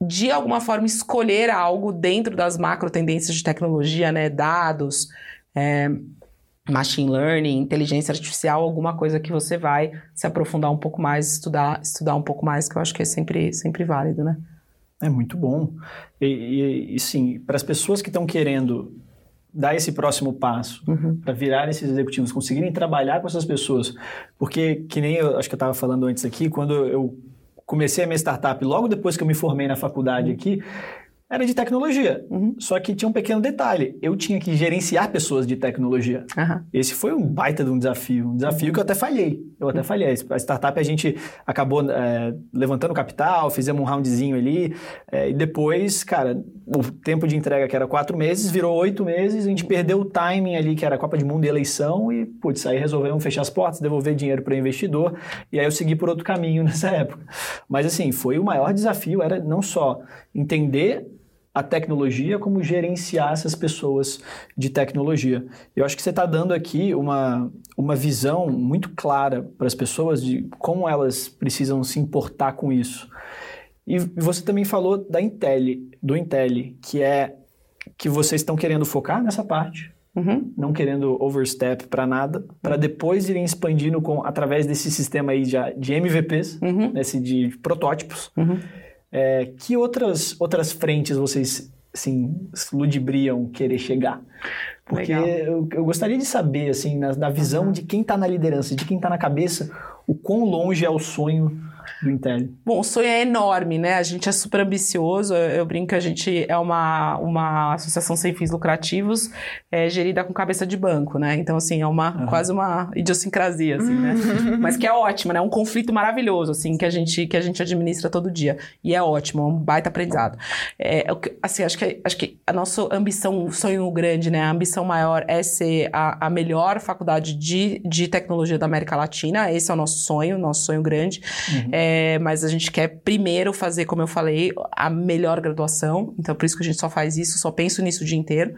de alguma forma, escolher algo dentro das macro tendências de tecnologia, né? Dados, é, machine learning, inteligência artificial, alguma coisa que você vai se aprofundar um pouco mais, estudar, estudar um pouco mais, que eu acho que é sempre, sempre válido, né? É muito bom. E, e- e, sim, para as pessoas que estão querendo dar esse próximo passo, Uhum. para virar esses executivos, conseguirem trabalhar com essas pessoas, porque que nem eu acho que eu estava falando antes aqui, quando eu comecei a minha startup, logo depois que eu me formei na faculdade aqui, era de tecnologia. Uhum. Só que tinha um pequeno detalhe, eu tinha que gerenciar pessoas de tecnologia. Aham. Esse foi um baita de um desafio, um desafio que eu até falhei. Eu até falhei. A startup a gente acabou é, levantando capital, fizemos um roundzinho ali, é, e depois, cara, o tempo de entrega que era quatro meses virou oito meses, a gente perdeu o timing ali que era Copa de Mundo e eleição, e putz, aí resolvemos fechar as portas, devolver dinheiro para o investidor, e aí eu segui por outro caminho nessa época. Mas assim, foi o maior desafio, era não só entender a tecnologia, como gerenciar essas pessoas de tecnologia. Eu acho que você está dando aqui uma, uma visão muito clara para as pessoas de como elas precisam se importar com isso. E você também falou da Intel, do Intel, que é que vocês estão querendo focar nessa parte, Uhum. não querendo overstep para nada, para depois irem expandindo com através desse sistema aí já de MVPs, Uhum. desse de protótipos. Uhum. É, que outras, outras frentes vocês assim, ludibriam querer chegar? Porque eu, eu gostaria de saber, assim, na, na visão Uhum. de quem está na liderança, de quem está na cabeça, o quão longe é o sonho do Intel. Bom, o sonho é enorme, né? A gente é super ambicioso. Eu, eu brinco que a gente é uma, uma associação sem fins lucrativos é, gerida com cabeça de banco, né? Então, assim, é uma quase uma idiosincrasia, assim, né? Mas que é ótima, né? É um conflito maravilhoso, assim, que a gente, que a gente administra todo dia. E é ótimo, é um baita aprendizado. É, que- assim, acho que, acho que a nossa ambição, o sonho grande, né? A ambição maior é ser a, a melhor faculdade de, de tecnologia da América Latina. Esse é o nosso sonho, nosso sonho grande. É, mas a gente quer primeiro fazer, como eu falei, a melhor graduação. Então, por isso que a gente só faz isso, só penso nisso o dia inteiro.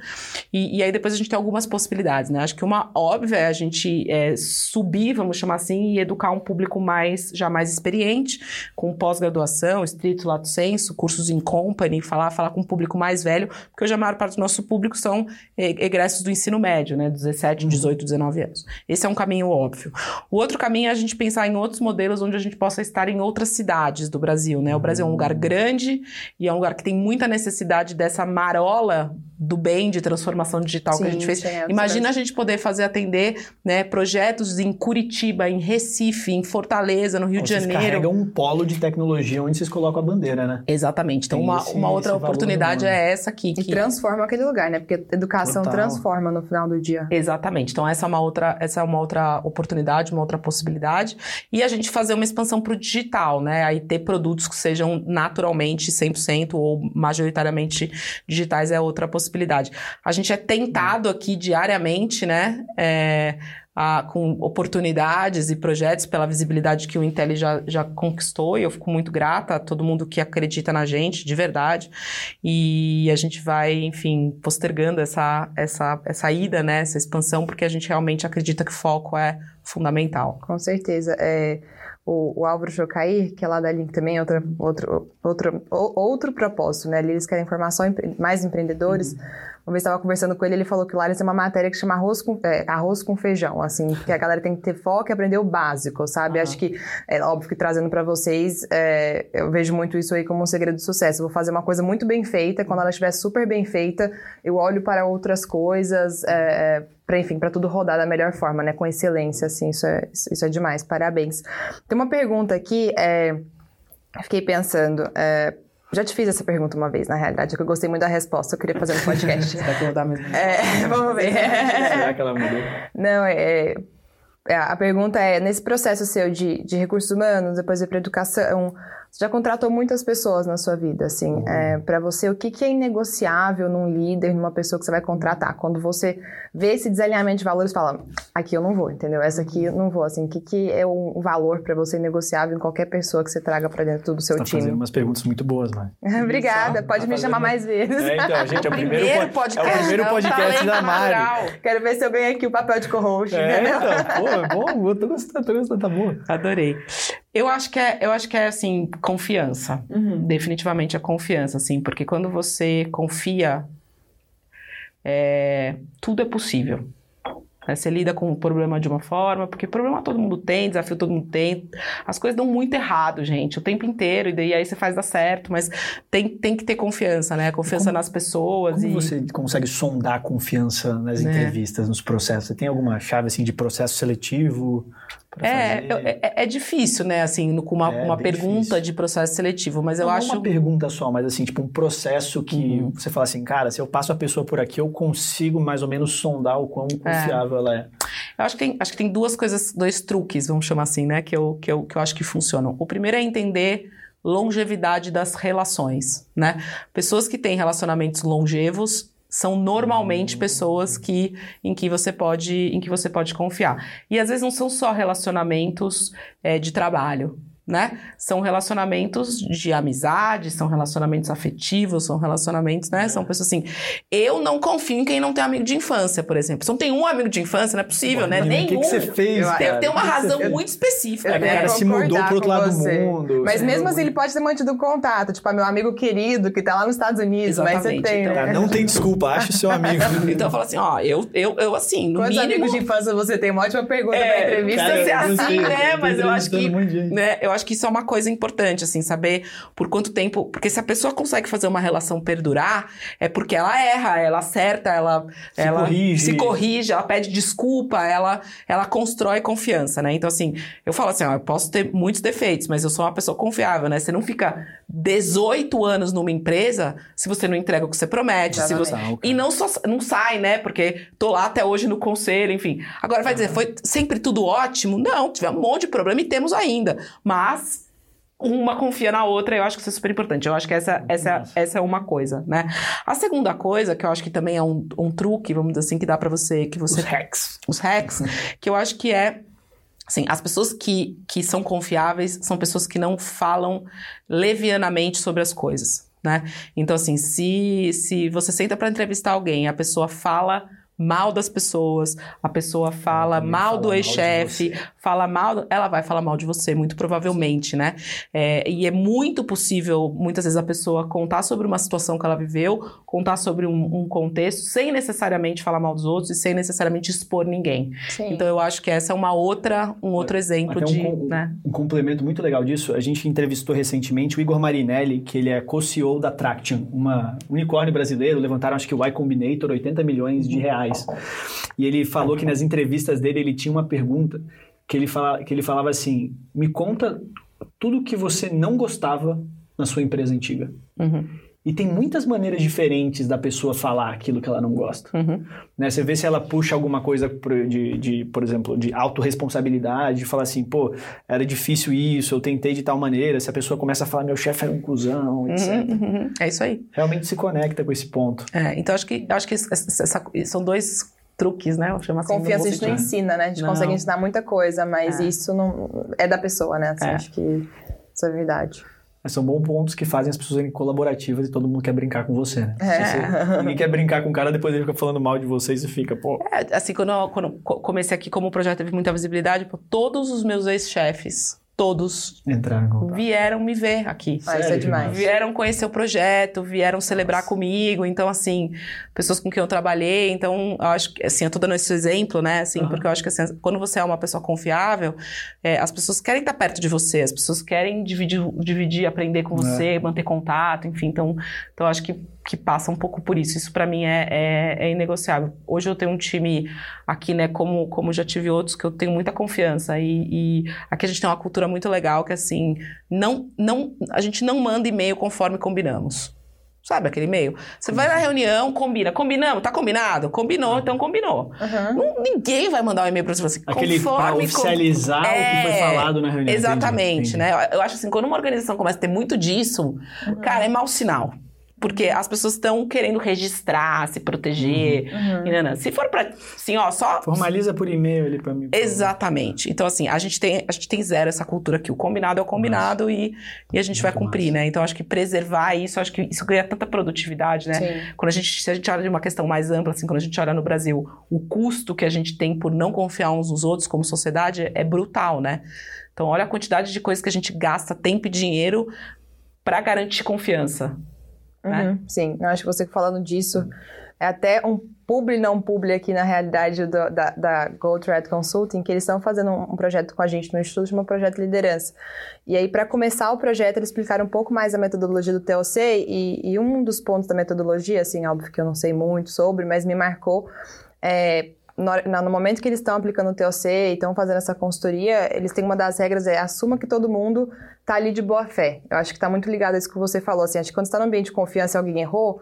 E, e aí depois a gente tem algumas possibilidades, né? Acho que uma óbvia é a gente é, subir, vamos chamar assim, e educar um público mais já mais experiente, com pós-graduação, estrito lato senso, cursos em company, falar, falar com um público mais velho, porque hoje a maior parte do nosso público são egressos do ensino médio, né? 17, 18, 19 anos. Esse é um caminho óbvio. O outro caminho é a gente pensar em outros modelos onde a gente possa estar em outras cidades do Brasil, né? O Brasil é um lugar grande e é um lugar que tem muita necessidade dessa marola do bem de transformação digital Sim, que a gente fez. É, Imagina a gente poder fazer atender né, projetos em Curitiba, em Recife, em Fortaleza, no Rio de Janeiro. Carrega um polo de tecnologia onde vocês colocam a bandeira, né? Exatamente. Então, uma, esse, uma outra oportunidade é essa aqui. Que... E transforma aquele lugar, né? Porque educação Total. transforma no final do dia. Exatamente. Então, essa é uma outra, essa é uma outra oportunidade, uma outra possibilidade. E a gente fazer uma expansão para o digital, né? Aí ter produtos que sejam naturalmente 100% ou majoritariamente digitais é outra possibilidade. A gente é tentado aqui diariamente, né? É, a, com oportunidades e projetos pela visibilidade que o Intel já, já conquistou e eu fico muito grata a todo mundo que acredita na gente, de verdade. E a gente vai, enfim, postergando essa, essa, essa ida, né, essa expansão, porque a gente realmente acredita que foco é fundamental. Com certeza. É o, o Álvaro Chocair, que é lá da Link também, é outra, outro, outro, outro propósito, né? Ali eles querem formar só mais empreendedores. Uhum. Uma vez estava conversando com ele, ele falou que lá eles têm uma matéria que chama arroz com, é, arroz com feijão, assim, que a galera tem que ter foco e aprender o básico, sabe? Uhum. Acho que, é óbvio que trazendo para vocês, é, eu vejo muito isso aí como um segredo de sucesso. Eu vou fazer uma coisa muito bem feita, quando ela estiver super bem feita, eu olho para outras coisas, é, é para enfim, para tudo rodar da melhor forma, né, com excelência, assim, isso é, isso é demais, parabéns. Tem uma pergunta aqui, é, fiquei pensando, é, já te fiz essa pergunta uma vez, na realidade, que eu gostei muito da resposta, eu queria fazer no podcast. Vai perguntar mesmo? É, vamos ver. Será que ela mudou? Não, é, é, a pergunta é, nesse processo seu de, de recursos humanos, depois ir para educação, você já contratou muitas pessoas na sua vida, assim. Uhum. É, para você, o que, que é inegociável num líder, numa pessoa que você vai contratar? Quando você vê esse desalinhamento de valores, fala, aqui eu não vou, entendeu? Essa aqui eu não vou, assim. O que, que é um valor para você negociável em qualquer pessoa que você traga para dentro do seu você tá time? fazendo umas perguntas muito boas, né? Obrigada, pode tá me chamar mais vezes. É, então, gente, é o primeiro, primeiro podcast, é o primeiro podcast da Mari. Quero ver se eu ganho aqui o papel de co-host, é, Então, pô, é bom, eu tô gostando, tô gostando, tá bom. Adorei. Eu acho que é, eu acho que é assim, confiança. Uhum. Definitivamente a confiança, assim, porque quando você confia, é, tudo é possível. Né? Você lida com o problema de uma forma, porque problema todo mundo tem, desafio todo mundo tem. As coisas dão muito errado, gente, o tempo inteiro, e daí aí você faz dar certo, mas tem, tem que ter confiança, né? Confiança como, nas pessoas. Como e... você consegue sondar a confiança nas né? entrevistas, nos processos? Você tem alguma chave assim de processo seletivo? É, é, é, difícil, né, assim, com uma, é, uma pergunta difícil. de processo seletivo, mas eu não acho... Não uma pergunta só, mas assim, tipo um processo que uhum. você fala assim, cara, se eu passo a pessoa por aqui, eu consigo mais ou menos sondar o quão é. confiável ela é. Eu acho que, tem, acho que tem duas coisas, dois truques, vamos chamar assim, né, que eu, que eu, que eu acho que funcionam. O primeiro é entender longevidade das relações, né? Pessoas que têm relacionamentos longevos são normalmente pessoas que em que você pode em que você pode confiar. E às vezes não são só relacionamentos é, de trabalho né? São relacionamentos de amizade, são relacionamentos afetivos, são relacionamentos, né? São pessoas assim. Eu não confio em quem não tem amigo de infância, por exemplo. Se não tem um amigo de infância, não é possível, Bom, né? Nenhum. O que, que você fez? Deve ter uma razão muito específica. É, né? O cara se mudou pro outro lado você. do mundo. Mas mesmo assim, ele pode ter mantido contato. Tipo, meu amigo querido que tá lá nos Estados Unidos, Exatamente. mas você tem. Então, né? Não tem desculpa, ache seu amigo. então fala assim: ó, eu, eu, eu assim, no Quantos mínimo... amigos de infância você tem? Uma ótima pergunta é, pra entrevista. Cara, ser assim, né? Mas eu acho que. Né, eu acho que isso é uma coisa importante, assim, saber por quanto tempo. Porque se a pessoa consegue fazer uma relação perdurar, é porque ela erra, ela acerta, ela se, ela corrige. se corrige, ela pede desculpa, ela, ela constrói confiança, né? Então, assim, eu falo assim, ó, eu posso ter muitos defeitos, mas eu sou uma pessoa confiável, né? Você não fica 18 anos numa empresa se você não entrega o que você promete, se você... e não só não sai, né? Porque tô lá até hoje no conselho, enfim. Agora vai dizer, foi sempre tudo ótimo? Não, tivemos um monte de problema e temos ainda. Mas uma confia na outra, eu acho que isso é super importante. Eu acho que essa, essa, essa é uma coisa, né? A segunda coisa, que eu acho que também é um, um truque, vamos dizer assim, que dá para você, que você... Os hacks. Os hacks, que eu acho que é Assim, as pessoas que, que são confiáveis são pessoas que não falam levianamente sobre as coisas, né? Então, assim, se, se você senta para entrevistar alguém, a pessoa fala mal das pessoas, a pessoa fala mal do ex-chefe, fala mal, ela vai falar mal de você, muito provavelmente, né? É, e é muito possível, muitas vezes, a pessoa contar sobre uma situação que ela viveu, contar sobre um, um contexto, sem necessariamente falar mal dos outros e sem necessariamente expor ninguém. Sim. Então, eu acho que essa é uma outra, um outro exemplo um de, com- né? Um complemento muito legal disso, a gente entrevistou recentemente o Igor Marinelli, que ele é co-CEO da Traction, uma unicórnio brasileiro, levantaram acho que o Y Combinator 80 milhões de reais. E ele falou que nas entrevistas dele ele tinha uma pergunta que ele, fala, que ele falava assim, me conta tudo que você não gostava na sua empresa antiga. Uhum, E tem muitas maneiras diferentes da pessoa falar aquilo que ela não gosta. uhum. Né? Você vê se ela puxa alguma coisa de, de, por exemplo, de autorresponsabilidade, de falar assim, pô, era difícil isso, eu tentei de tal maneira. Se a pessoa começa a falar, meu chefe era um cuzão, etc. Uhum, uhum. É isso aí. Realmente se conecta com esse ponto. É, então, acho que, acho que essa- essa- são dois truques, né? Assim, Confiança a gente não ensina, né? A gente Não. consegue ensinar muita coisa, mas É. isso não é da pessoa, né? Assim, É. Acho que isso é verdade. Mas são bons pontos que fazem as pessoas serem colaborativas e todo mundo quer brincar com você, né? É. Você- ninguém quer brincar com o cara, depois ele fica falando mal de você e fica, pô... É, assim, quando eu, quando eu co- comecei aqui, como o projeto teve muita visibilidade, pô, todos os meus ex-chefes, todos, vieram me ver aqui. Ah, isso é demais. Vieram conhecer o projeto, vieram celebrar comigo. Então, assim, pessoas com quem eu trabalhei. Então, eu acho que, assim, eu tô dando esse exemplo, né? Assim, Aham. porque eu acho que, assim, quando você é uma pessoa confiável, é, as pessoas querem estar perto de você, as pessoas querem dividir, dividir aprender com você, manter contato, enfim. Então, então eu acho que, que passa um pouco por isso. Isso, para mim, é, é, é inegociável. Hoje eu tenho um time aqui, né, como, como já tive outros, que eu tenho muita confiança. E, e aqui a gente tem uma cultura muito legal que, assim, não, não, a gente não manda e-mail conforme combinamos. Sabe aquele e-mail? Você vai na reunião, combina. Combinamos? Tá combinado? Combinou, então combinou. Uhum. Não- ninguém vai mandar um e-mail pra você assim, Aquele pra conforme com- oficializar o que foi É, falado na reunião. Exatamente, Entendi, entendi. né? Eu- Eu acho assim, quando uma organização começa a ter muito disso, cara, é mau sinal. Porque as pessoas estão querendo registrar, se proteger. Uhum. e nanã. Se for pra, assim, ó, só Formaliza por e-mail ali pra mim. Exatamente. Então, assim, a gente tem, a gente tem zero essa cultura aqui. O combinado é o combinado e, e a gente vai Muito cumprir, né? Então, acho que preservar isso, acho que isso ganha tanta produtividade, né? Sim. Quando a gente, se a gente olha de uma questão mais ampla, assim, quando a gente olha no Brasil, o custo que a gente tem por não confiar uns nos outros como sociedade é brutal, né? Então, olha a quantidade de coisas que a gente gasta tempo e dinheiro para garantir confiança. Né? Uhum, Sim, eu acho que você falando disso é até um publi não publi aqui na realidade do- da, da Gold Consulting, que eles estão fazendo um, um projeto com a gente no Instituto, chama Projeto Liderança. E aí, para começar o projeto, eles explicaram um pouco mais a metodologia do TLC e, e um dos pontos da metodologia, assim, óbvio que eu não sei muito sobre, mas me marcou, é, no, momento que eles estão aplicando o TLC e estão fazendo essa consultoria, eles têm uma das regras, é assuma que todo mundo tá ali de boa fé. Eu acho que tá muito ligado a isso que você falou, assim, acho que quando você tá no ambiente de confiança e alguém errou,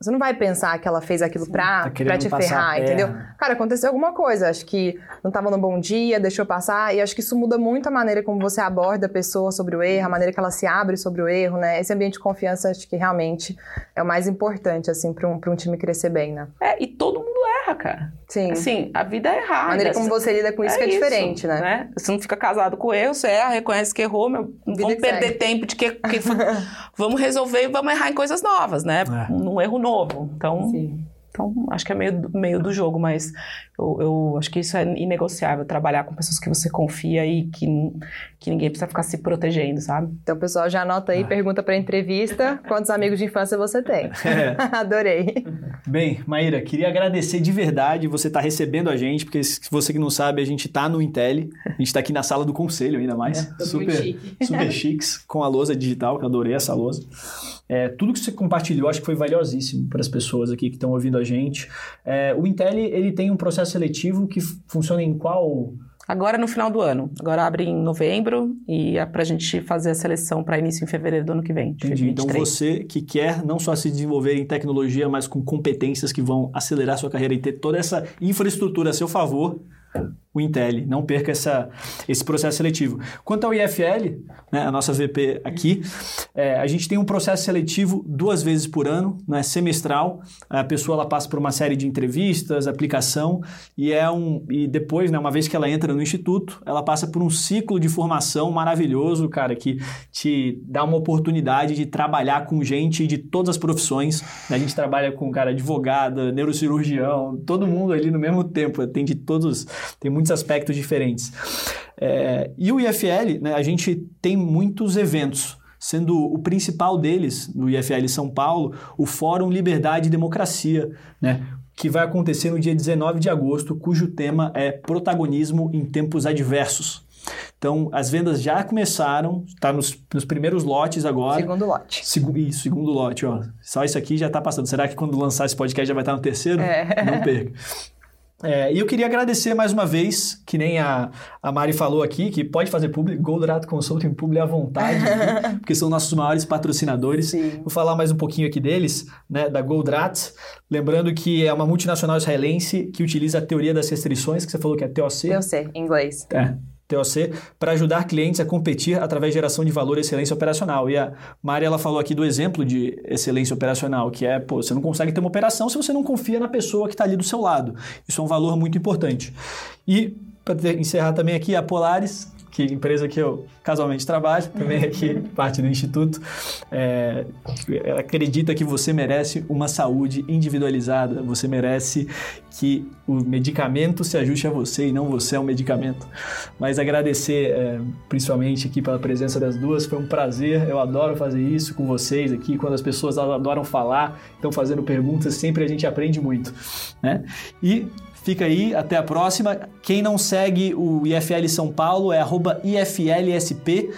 você não vai pensar que ela fez aquilo pra, Tá pra te ferrar, entendeu? Cara, aconteceu alguma coisa, acho que não tava no bom dia, deixou passar, e acho que isso muda muito a maneira como você aborda a pessoa sobre o erro, a maneira que ela se abre sobre o erro, né? Esse ambiente de confiança, acho que realmente é o mais importante, assim, pra um, pra um time crescer bem, né? É, e todo mundo erra, cara. Sim. Assim, a vida é errada. a maneira como você lida com isso que é diferente, né? Você não fica casado com erro, você erra, reconhece que errou, meu, vamos perder segue. tempo de que, que vamos resolver e vamos errar em coisas novas, né? É. Num erro novo. Então, Sim. então acho que é meio, do- meio do jogo, mas eu, eu acho que isso é inegociável, trabalhar com pessoas que você confia e que, que ninguém precisa ficar se protegendo, sabe? Então, pessoal, já anota aí, pergunta pra entrevista, quantos amigos de infância você tem? É. Adorei. Bem, Maíra, queria agradecer de verdade você estar recebendo a gente, porque se você que não sabe, a gente está no Intel, a gente está aqui na sala do conselho ainda mais, É, super, chique. super chiques, com a lousa digital, que eu adorei essa lousa. É, tudo que você compartilhou acho que foi valiosíssimo para as pessoas aqui que estão ouvindo a gente. É, o Intel, ele tem um processo seletivo que funciona em qual... Agora no final do ano. Agora abre em novembro e é pra gente fazer a seleção para início em fevereiro do ano que vem. Entendi. Então 23. você que quer não só se desenvolver em tecnologia, mas com competências que vão acelerar sua carreira e ter toda essa infraestrutura a seu favor, o Intel. Não perca essa, esse processo seletivo. Quanto ao IFL, né, a nossa VP aqui, é, a gente tem um processo seletivo duas vezes por ano, né, semestral. A pessoa ela passa por uma série de entrevistas, aplicação, e é um e depois, né, uma vez que ela entra no instituto, ela passa por um ciclo de formação maravilhoso, cara, que te dá uma oportunidade de trabalhar com gente de todas as profissões. Né? A gente trabalha com cara advogada, neurocirurgião, todo mundo ali no mesmo tempo. Tem de todos, tem muitos aspectos diferentes. É, e o IFL, né, a gente tem muitos eventos, sendo o principal deles, no IFL São Paulo, o Fórum Liberdade e Democracia, né, que vai acontecer no dia 19 de agosto, cujo tema é Protagonismo em Tempos Adversos. Então, as vendas já começaram, está nos, nos, primeiros lotes agora. Segundo lote. Segu, isso, segundo lote, ó. Só isso aqui já está passando. Será que quando lançar esse podcast já vai estar no terceiro? É. Não perca. É, e eu queria agradecer mais uma vez, que nem a, a Mari falou aqui, que pode fazer público, Goldrato Consulting Public à vontade, porque são nossos maiores patrocinadores. Sim. Vou falar mais um pouquinho aqui deles, né, da Goldrat. Lembrando que é uma multinacional israelense que utiliza a teoria das restrições, que você falou que é TOC. TOC, em inglês. É, TOC, para ajudar clientes a competir através de geração de valor e excelência operacional. E a Mari, ela falou aqui do exemplo de excelência operacional, que é, pô, você não consegue ter uma operação se você não confia na pessoa que está ali do seu lado. Isso é um valor muito importante. E, para encerrar também aqui, a Polaris, que empresa que eu casualmente trabalho, também aqui parte do Instituto, é, acredita que você merece uma saúde individualizada, você merece que o medicamento se ajuste a você e não você ao medicamento. Mas agradecer é, principalmente aqui pela presença das duas, foi um prazer, eu adoro fazer isso com vocês aqui, quando as pessoas adoram falar, estão fazendo perguntas, sempre a gente aprende muito. Né? E Fica aí, até a próxima. Quem não segue o IFL São Paulo é IFLSP.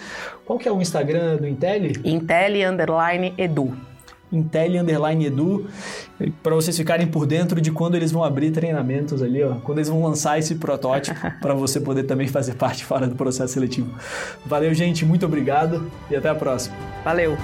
Qual que é o Instagram do Intel? Intel Underline Edu. Intel Underline Edu, para vocês ficarem por dentro de quando eles vão abrir treinamentos ali, ó, quando eles vão lançar esse protótipo, para você poder também fazer parte fora do processo seletivo. Valeu, gente, muito obrigado e até a próxima. Valeu!